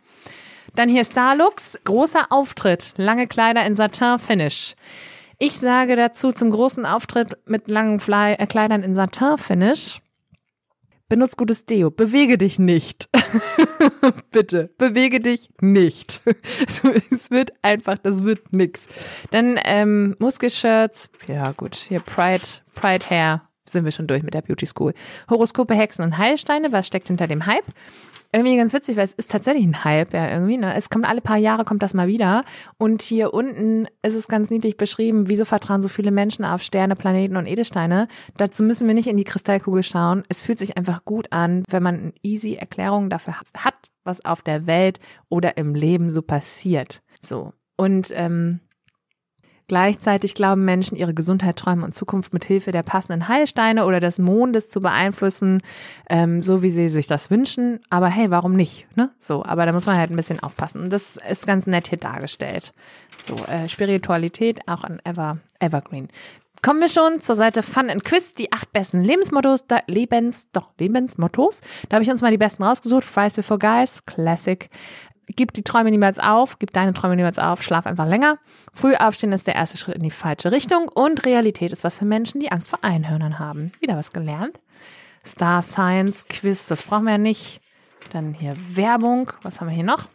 Dann hier Starlux, großer Auftritt, lange Kleider in Satin-Finish. Ich sage dazu zum großen Auftritt mit langen Fly äh, Kleidern in Satin-Finish. Benutz gutes Deo. Bewege dich nicht. [laughs] Bitte, bewege dich nicht. [laughs] es wird einfach, das wird nix. Dann ähm, Muskelshirts. Ja gut, hier Pride, Pride Hair. Sind wir schon durch mit der Beauty School. Horoskope, Hexen und Heilsteine. Was steckt hinter dem Hype? Irgendwie ganz witzig, weil es ist tatsächlich ein Hype, ja, irgendwie, ne? Es kommt alle paar Jahre kommt das mal wieder. Und hier unten ist es ganz niedlich beschrieben, wieso vertrauen so viele Menschen auf Sterne, Planeten und Edelsteine. Dazu müssen wir nicht in die Kristallkugel schauen. Es fühlt sich einfach gut an, wenn man easy Erklärung dafür hat, was auf der Welt oder im Leben so passiert. So. Und ähm, Gleichzeitig glauben Menschen, ihre Gesundheit, Träume und Zukunft mit Hilfe der passenden Heilsteine oder des Mondes zu beeinflussen, ähm, so wie sie sich das wünschen. Aber hey, warum nicht? Ne? So, aber da muss man halt ein bisschen aufpassen. Und das ist ganz nett hier dargestellt. So, äh, Spiritualität auch an Ever, Evergreen. Kommen wir schon zur Seite Fun and Quiz, die acht besten Lebensmottos, da, Lebens, doch, Lebensmottos. Da habe ich uns mal die besten rausgesucht. Fries Before Guys, Classic gib die Träume niemals auf, gib deine Träume niemals auf, schlaf einfach länger. Früh aufstehen ist der erste Schritt in die falsche Richtung und Realität ist was für Menschen, die Angst vor Einhörnern haben. Wieder was gelernt. Star Science Quiz, das brauchen wir ja nicht. Dann hier Werbung. Was haben wir hier noch?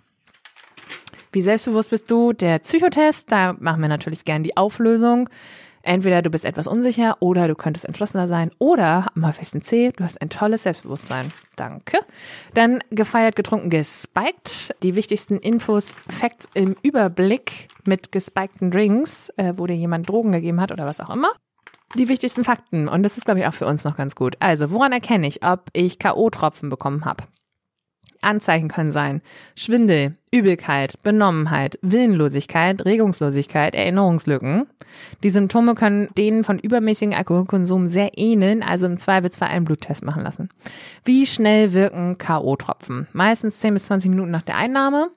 Wie selbstbewusst bist du? Der Psychotest, da machen wir natürlich gern die Auflösung. Entweder du bist etwas unsicher oder du könntest entschlossener sein oder am häufigsten C, du hast ein tolles Selbstbewusstsein. Danke. Dann gefeiert, getrunken, gespiked. Die wichtigsten Infos, Facts im Überblick mit gespikten Drinks, äh, wo dir jemand Drogen gegeben hat oder was auch immer. Die wichtigsten Fakten, und das ist, glaube ich, auch für uns noch ganz gut. Also, woran erkenne ich, ob ich K.O.-Tropfen bekommen habe? Anzeichen können sein Schwindel, Übelkeit, Benommenheit, Willenlosigkeit, Regungslosigkeit, Erinnerungslücken. Die Symptome können denen von übermäßigem Alkoholkonsum sehr ähneln, also im Zweifelsfall einen Bluttest machen lassen. Wie schnell wirken K.O.-Tropfen? Meistens 10 bis 20 Minuten nach der Einnahme.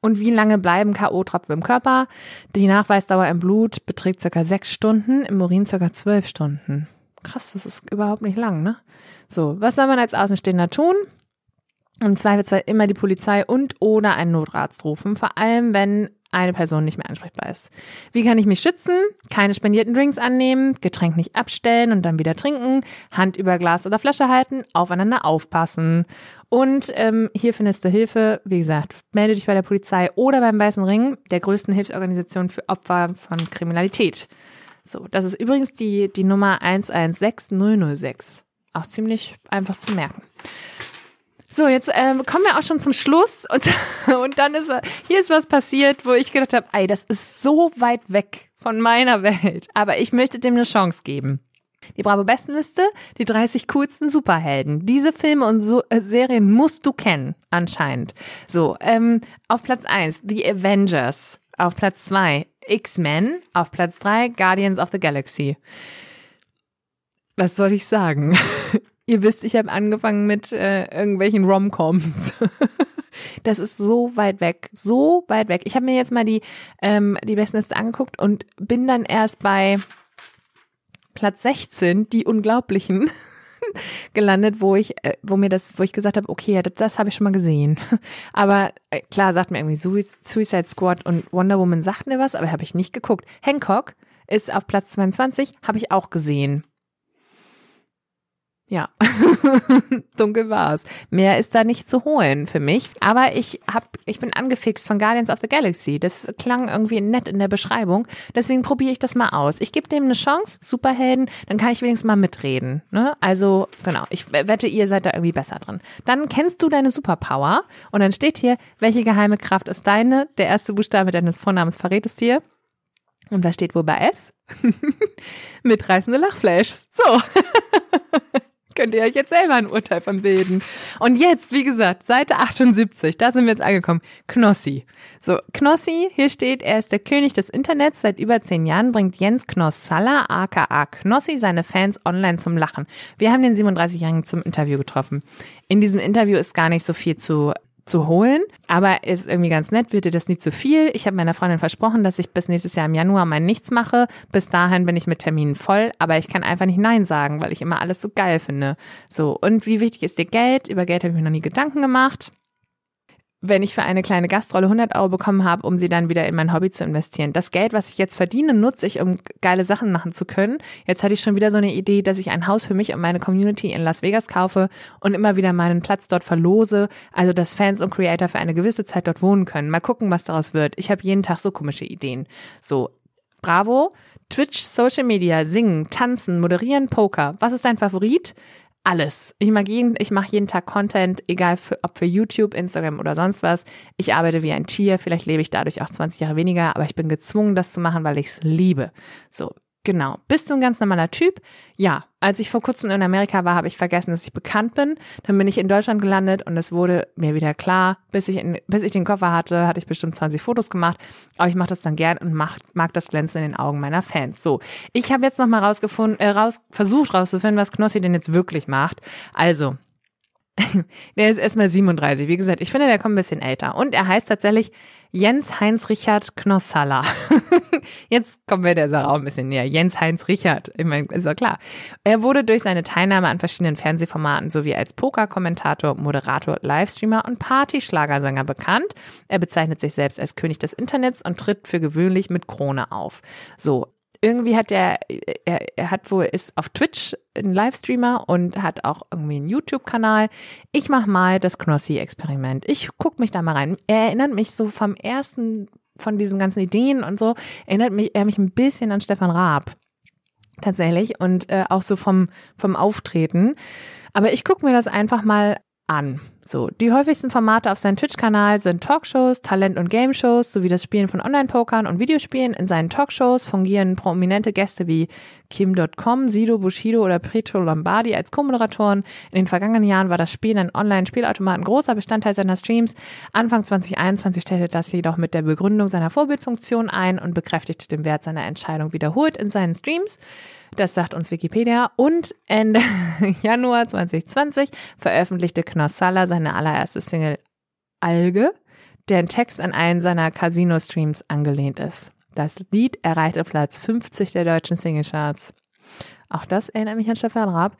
Und wie lange bleiben K.O.-Tropfen im Körper? Die Nachweisdauer im Blut beträgt circa 6 Stunden, im Urin circa 12 Stunden. Krass, das ist überhaupt nicht lang, ne? So, was soll man als Außenstehender tun? Im Zweifelsfall immer die Polizei und oder einen Notarzt rufen. Vor allem, wenn eine Person nicht mehr ansprechbar ist. Wie kann ich mich schützen? Keine spendierten Drinks annehmen, Getränk nicht abstellen und dann wieder trinken, Hand über Glas oder Flasche halten, aufeinander aufpassen. Und ähm, hier findest du Hilfe. Wie gesagt, melde dich bei der Polizei oder beim Weißen Ring, der größten Hilfsorganisation für Opfer von Kriminalität. So, das ist übrigens die, die Nummer 116006. Auch ziemlich einfach zu merken. So, jetzt äh, kommen wir auch schon zum Schluss [laughs] und, und dann ist hier ist was passiert, wo ich gedacht habe, ey, das ist so weit weg von meiner Welt, aber ich möchte dem eine Chance geben. Die Bravo Bestenliste, die 30 coolsten Superhelden. Diese Filme und so äh, Serien musst du kennen, anscheinend. So, ähm, auf Platz 1 The Avengers, auf Platz 2 X-Men, auf Platz 3 Guardians of the Galaxy. Was soll ich sagen? [laughs] Ihr wisst, ich habe angefangen mit äh, irgendwelchen Romcoms. [laughs] das ist so weit weg, so weit weg. Ich habe mir jetzt mal die ähm, die Bestenliste angeguckt und bin dann erst bei Platz 16, die Unglaublichen, [laughs] gelandet, wo ich, äh, wo mir das, wo ich gesagt habe, okay, das, das habe ich schon mal gesehen. [laughs] Aber äh, klar, sagt mir irgendwie Suicide Squad und Wonder Woman sagt mir was, aber habe ich nicht geguckt. Hancock ist auf Platz 22, habe ich auch gesehen. Ja, [laughs] dunkel war's. Mehr ist da nicht zu holen für mich. Aber ich hab, ich bin angefixt von Guardians of the Galaxy. Das klang irgendwie nett in der Beschreibung. Deswegen probiere ich das mal aus. Ich gebe dem eine Chance, Superhelden, dann kann ich wenigstens mal mitreden. Ne? Also, genau, ich wette, ihr seid da irgendwie besser drin. Dann kennst du deine Superpower und dann steht hier, welche geheime Kraft ist deine? Der erste Buchstabe deines Vornamens verrät es dir. Und da steht wohl bei S? [laughs] Mitreißende Lachflashs. So. [laughs] könnt ihr euch jetzt selber ein Urteil von bilden. Und jetzt, wie gesagt, Seite 78, da sind wir jetzt angekommen. Knossi. So, Knossi, hier steht, er ist der König des Internets. Seit über zehn Jahren bringt Jens Knossalla, aka Knossi, seine Fans online zum Lachen. Wir haben den 37-Jährigen zum Interview getroffen. In diesem Interview ist gar nicht so viel zu zu holen. Aber ist irgendwie ganz nett, wird dir das nie zu viel. Ich habe meiner Freundin versprochen, dass ich bis nächstes Jahr im Januar mal nichts mache. Bis dahin bin ich mit Terminen voll, aber ich kann einfach nicht Nein sagen, weil ich immer alles so geil finde. So, und wie wichtig ist dir Geld? Über Geld habe ich mir noch nie Gedanken gemacht wenn ich für eine kleine Gastrolle 100 Euro bekommen habe, um sie dann wieder in mein Hobby zu investieren. Das Geld, was ich jetzt verdiene, nutze ich, um geile Sachen machen zu können. Jetzt hatte ich schon wieder so eine Idee, dass ich ein Haus für mich und meine Community in Las Vegas kaufe und immer wieder meinen Platz dort verlose, also dass Fans und Creator für eine gewisse Zeit dort wohnen können. Mal gucken, was daraus wird. Ich habe jeden Tag so komische Ideen. So, bravo. Twitch, Social Media, Singen, Tanzen, Moderieren, Poker. Was ist dein Favorit? Alles. Ich mag jeden, ich mache jeden Tag Content, egal für, ob für YouTube, Instagram oder sonst was. Ich arbeite wie ein Tier. Vielleicht lebe ich dadurch auch 20 Jahre weniger, aber ich bin gezwungen, das zu machen, weil ich es liebe. So. Genau. Bist du ein ganz normaler Typ? Ja. Als ich vor kurzem in Amerika war, habe ich vergessen, dass ich bekannt bin. Dann bin ich in Deutschland gelandet und es wurde mir wieder klar, bis ich, in, bis ich den Koffer hatte, hatte ich bestimmt 20 Fotos gemacht. Aber ich mache das dann gern und mach, mag das Glänzen in den Augen meiner Fans. So, ich habe jetzt nochmal rausgefunden, äh, raus, versucht rauszufinden, was Knossi denn jetzt wirklich macht. Also, [laughs] der ist erstmal 37. Wie gesagt, ich finde, der kommt ein bisschen älter. Und er heißt tatsächlich Jens Heinz Richard Knossalla. [laughs] Jetzt kommen wir der Sache auch ein bisschen näher. Jens Heinz Richard, ich meine, ist doch klar. Er wurde durch seine Teilnahme an verschiedenen Fernsehformaten sowie als Pokerkommentator, Moderator, Livestreamer und Partyschlagersänger bekannt. Er bezeichnet sich selbst als König des Internets und tritt für gewöhnlich mit Krone auf. So, irgendwie hat er, er, er hat wohl, ist auf Twitch ein Livestreamer und hat auch irgendwie einen YouTube-Kanal. Ich mach mal das Knossi-Experiment. Ich guck mich da mal rein. Er erinnert mich so vom ersten, von diesen ganzen Ideen und so, erinnert mich, er mich ein bisschen an Stefan Raab. Tatsächlich. Und äh, auch so vom, vom Auftreten. Aber ich guck mir das einfach mal an. So, die häufigsten Formate auf seinem Twitch-Kanal sind Talkshows, Talent- und Game-Shows sowie das Spielen von Online-Pokern und Videospielen. In seinen Talkshows fungieren prominente Gäste wie Kim.com, Sido, Bushido oder Pretro Lombardi als Co-Moderatoren. In den vergangenen Jahren war das Spielen an Online-Spielautomaten großer Bestandteil seiner Streams. Anfang 2021 stellte das jedoch mit der Begründung seiner Vorbildfunktion ein und bekräftigte den Wert seiner Entscheidung wiederholt in seinen Streams. Das sagt uns Wikipedia. Und Ende [laughs] Januar 2020 veröffentlichte Knossalla seine allererste Single Alge, deren Text an einen seiner Casino-Streams angelehnt ist. Das Lied erreichte Platz 50 der deutschen Singlecharts. Auch das erinnert mich an Stefan Raab.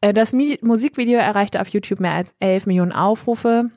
Äh, das Musikvideo erreichte auf YouTube mehr als 11 Millionen Aufrufe.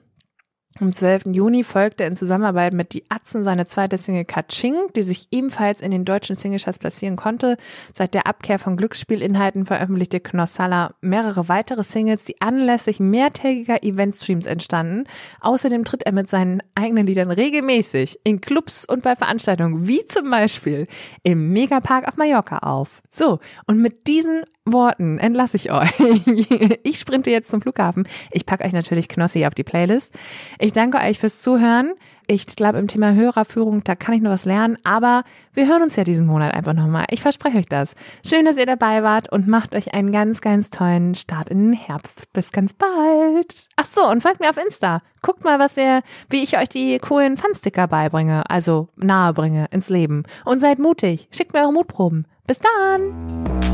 Am 12. Juni folgte in Zusammenarbeit mit Die Atzen seine zweite Single Kaching, die sich ebenfalls in den deutschen Singlecharts platzieren konnte. Seit der Abkehr von Glücksspielinhalten veröffentlichte Knossalla mehrere weitere Singles, die anlässlich mehrtägiger Eventstreams entstanden. Außerdem tritt er mit seinen eigenen Liedern regelmäßig in Clubs und bei Veranstaltungen, wie zum Beispiel im Megapark auf Mallorca auf. So, und mit diesen Worten entlasse ich euch. [laughs] Ich sprinte jetzt zum Flughafen. Ich packe euch natürlich Knossi auf die Playlist. Ich danke euch fürs Zuhören. Ich glaube, im Thema Hörerführung, da kann ich noch was lernen, aber wir hören uns ja diesen Monat einfach nochmal. Ich verspreche euch das. Schön, dass ihr dabei wart und macht euch einen ganz, ganz tollen Start in den Herbst. Bis ganz bald. Ach so, und folgt mir auf Insta. Guckt mal, was wir, wie ich euch die coolen Funsticker beibringe, also nahe bringe ins Leben. Und seid mutig. Schickt mir eure Mutproben. Bis dann!